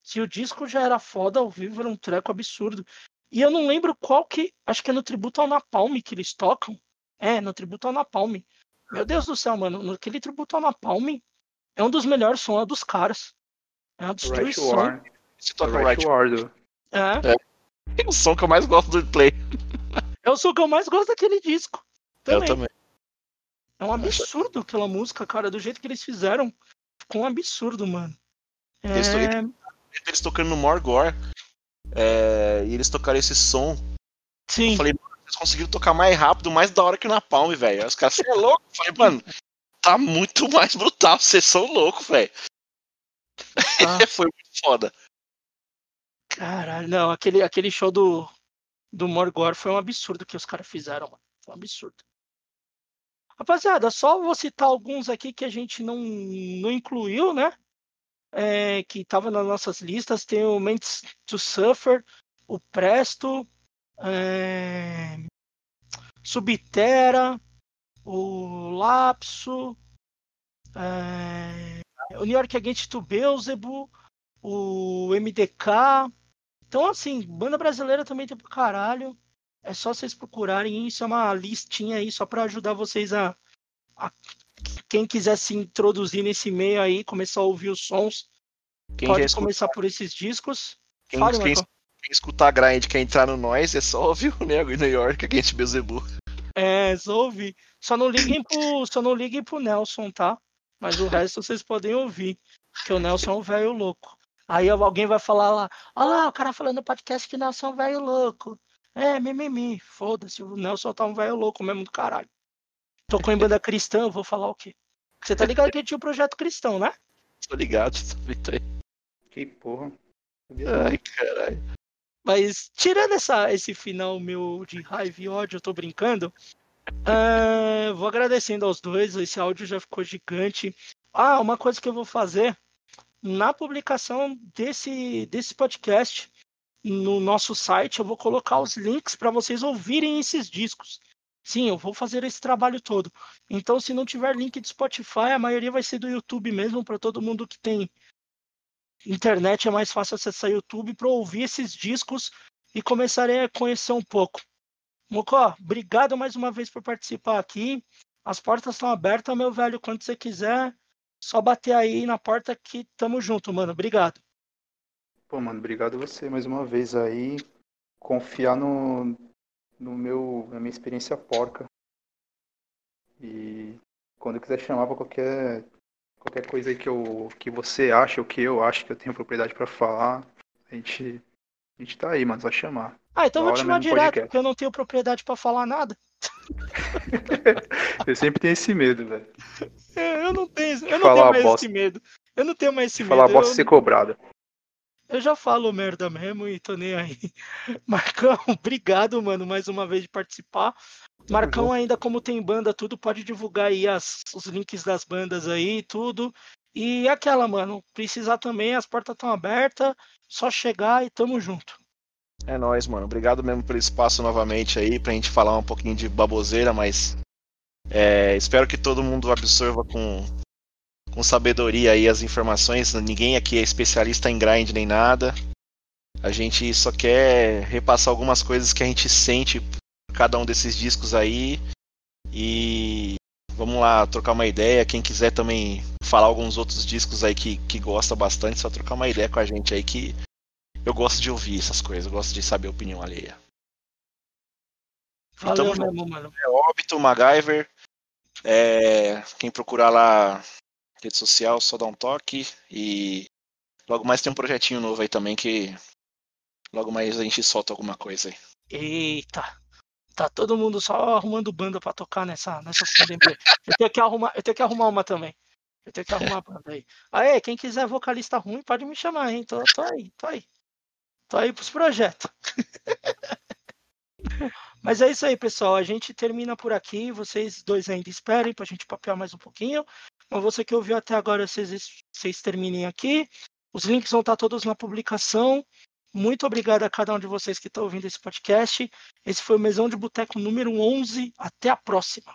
Se o disco já era foda, ao vivo era um treco absurdo. E eu não lembro qual que. Acho que é no tributo ao Napalm que eles tocam. É, no tributo ao Napalm. Meu Deus do céu, mano. Aquele tributo ao Napalm é um dos melhores sons é dos caras. É uma destruição.
Right War. Se toca Right War.
É. é. o som que eu mais gosto do Play.
É o som que eu mais gosto daquele disco.
Também. Eu também.
É um absurdo aquela música, cara. Do jeito que eles fizeram, ficou um absurdo, mano. É...
Eles, eles, tocando no Morgor. É, e eles tocaram esse som.
Sim.
Eu falei, mano, eles conseguiram tocar mais rápido, mais da hora que na Palm, velho. Os caras, você é louco? Eu falei, mano, tá muito mais brutal. Vocês são loucos, velho. Ah. Foi muito foda.
Caralho, não, aquele, aquele show do, do Morgor foi um absurdo que os caras fizeram, mano. Foi um absurdo. Rapaziada, só vou citar alguns aqui que a gente não, não incluiu, né? É, que estavam nas nossas listas. Tem o Mentes to Suffer, o Presto, é, Subterra, o Lapso, é, o New York Against to Beelzebub, o MDK, então, assim, banda brasileira também tem pro caralho. É só vocês procurarem isso, é uma listinha aí só para ajudar vocês a, a, Quem quiser se introduzir nesse meio aí, começar a ouvir os sons, quem pode começar por esses discos.
Quem, Fale, quem, quem escutar a grind quer entrar no nós, é só ouvir o Nego em New York, Against Beelzebub.
É, só ouvir. Só não liguem pro, só não liguem pro Nelson, tá? Mas o resto vocês podem ouvir. Que o Nelson é um velho louco. Aí alguém vai falar lá, olha lá, o cara falando no podcast que Nelson é um velho louco. É, mimimi, foda-se, o Nelson tá um velho louco mesmo do caralho. Tocou em banda cristã, vou falar o quê? Você tá ligado que tinha o um projeto cristão, né?
Tô ligado, tô aí.
Que porra.
Ai, caralho.
Mas tirando essa, esse final meu de raiva e ódio, eu tô brincando. Uh, vou agradecendo aos dois, esse áudio já ficou gigante. Ah, uma coisa que eu vou fazer na publicação desse, desse podcast no nosso site, eu vou colocar os links para vocês ouvirem esses discos. Sim, eu vou fazer esse trabalho todo. Então, se não tiver link de Spotify, a maioria vai ser do YouTube mesmo, para todo mundo que tem internet é mais fácil acessar YouTube para ouvir esses discos e começarem a conhecer um pouco. Mocó, obrigado mais uma vez por participar aqui. As portas estão abertas, meu velho, quando você quiser. Só bater aí na porta que tamo junto, mano. Obrigado.
Pô, mano, obrigado você mais uma vez aí. Confiar no, no meu, na minha experiência porca. E quando quiser chamar pra qualquer, qualquer coisa aí que, eu, que você acha ou que eu acho que eu tenho propriedade pra falar, a gente, a gente tá aí, mano, só chamar.
Ah, então eu vou te chamar direto,
podcast.
porque eu não tenho propriedade pra falar nada.
eu sempre tenho esse medo, velho.
É, Eu não tenho, eu não
Falar
tenho mais
bosta.
esse medo. Eu não tenho mais esse
Se
medo.
falar bosta
eu,
ser cobrado.
Eu já falo merda mesmo e tô nem aí. Marcão, obrigado, mano, mais uma vez de participar. Marcão ainda como tem banda, tudo pode divulgar aí as, os links das bandas aí, tudo. E aquela, mano, precisar também, as portas estão abertas, só chegar e tamo junto.
É nóis, mano. Obrigado mesmo pelo espaço novamente aí pra gente falar um pouquinho de baboseira, mas é, espero que todo mundo absorva com, com sabedoria aí as informações. Ninguém aqui é especialista em grind nem nada. A gente só quer repassar algumas coisas que a gente sente por cada um desses discos aí. E vamos lá trocar uma ideia. Quem quiser também falar alguns outros discos aí que, que gosta bastante, só trocar uma ideia com a gente aí que eu gosto de ouvir essas coisas, eu gosto de saber a opinião alheia. E
Valeu mesmo, mano.
É Óbito, MacGyver. é, quem procurar lá rede social, só dá um toque. E logo mais tem um projetinho novo aí também que logo mais a gente solta alguma coisa aí.
Eita. Tá todo mundo só arrumando banda pra tocar nessa, nessa pandemia. Eu tenho que arrumar, eu tenho que arrumar uma também. Eu tenho que arrumar a banda aí. Aê, quem quiser vocalista ruim, pode me chamar, hein? Tô, tô aí, tô aí. Tô aí pros projetos. Mas é isso aí, pessoal. A gente termina por aqui. Vocês dois ainda esperem pra gente papear mais um pouquinho. Mas você que ouviu até agora, vocês, vocês terminem aqui. Os links vão estar todos na publicação. Muito obrigado a cada um de vocês que está ouvindo esse podcast. Esse foi o Mesão de Boteco número 11. Até a próxima.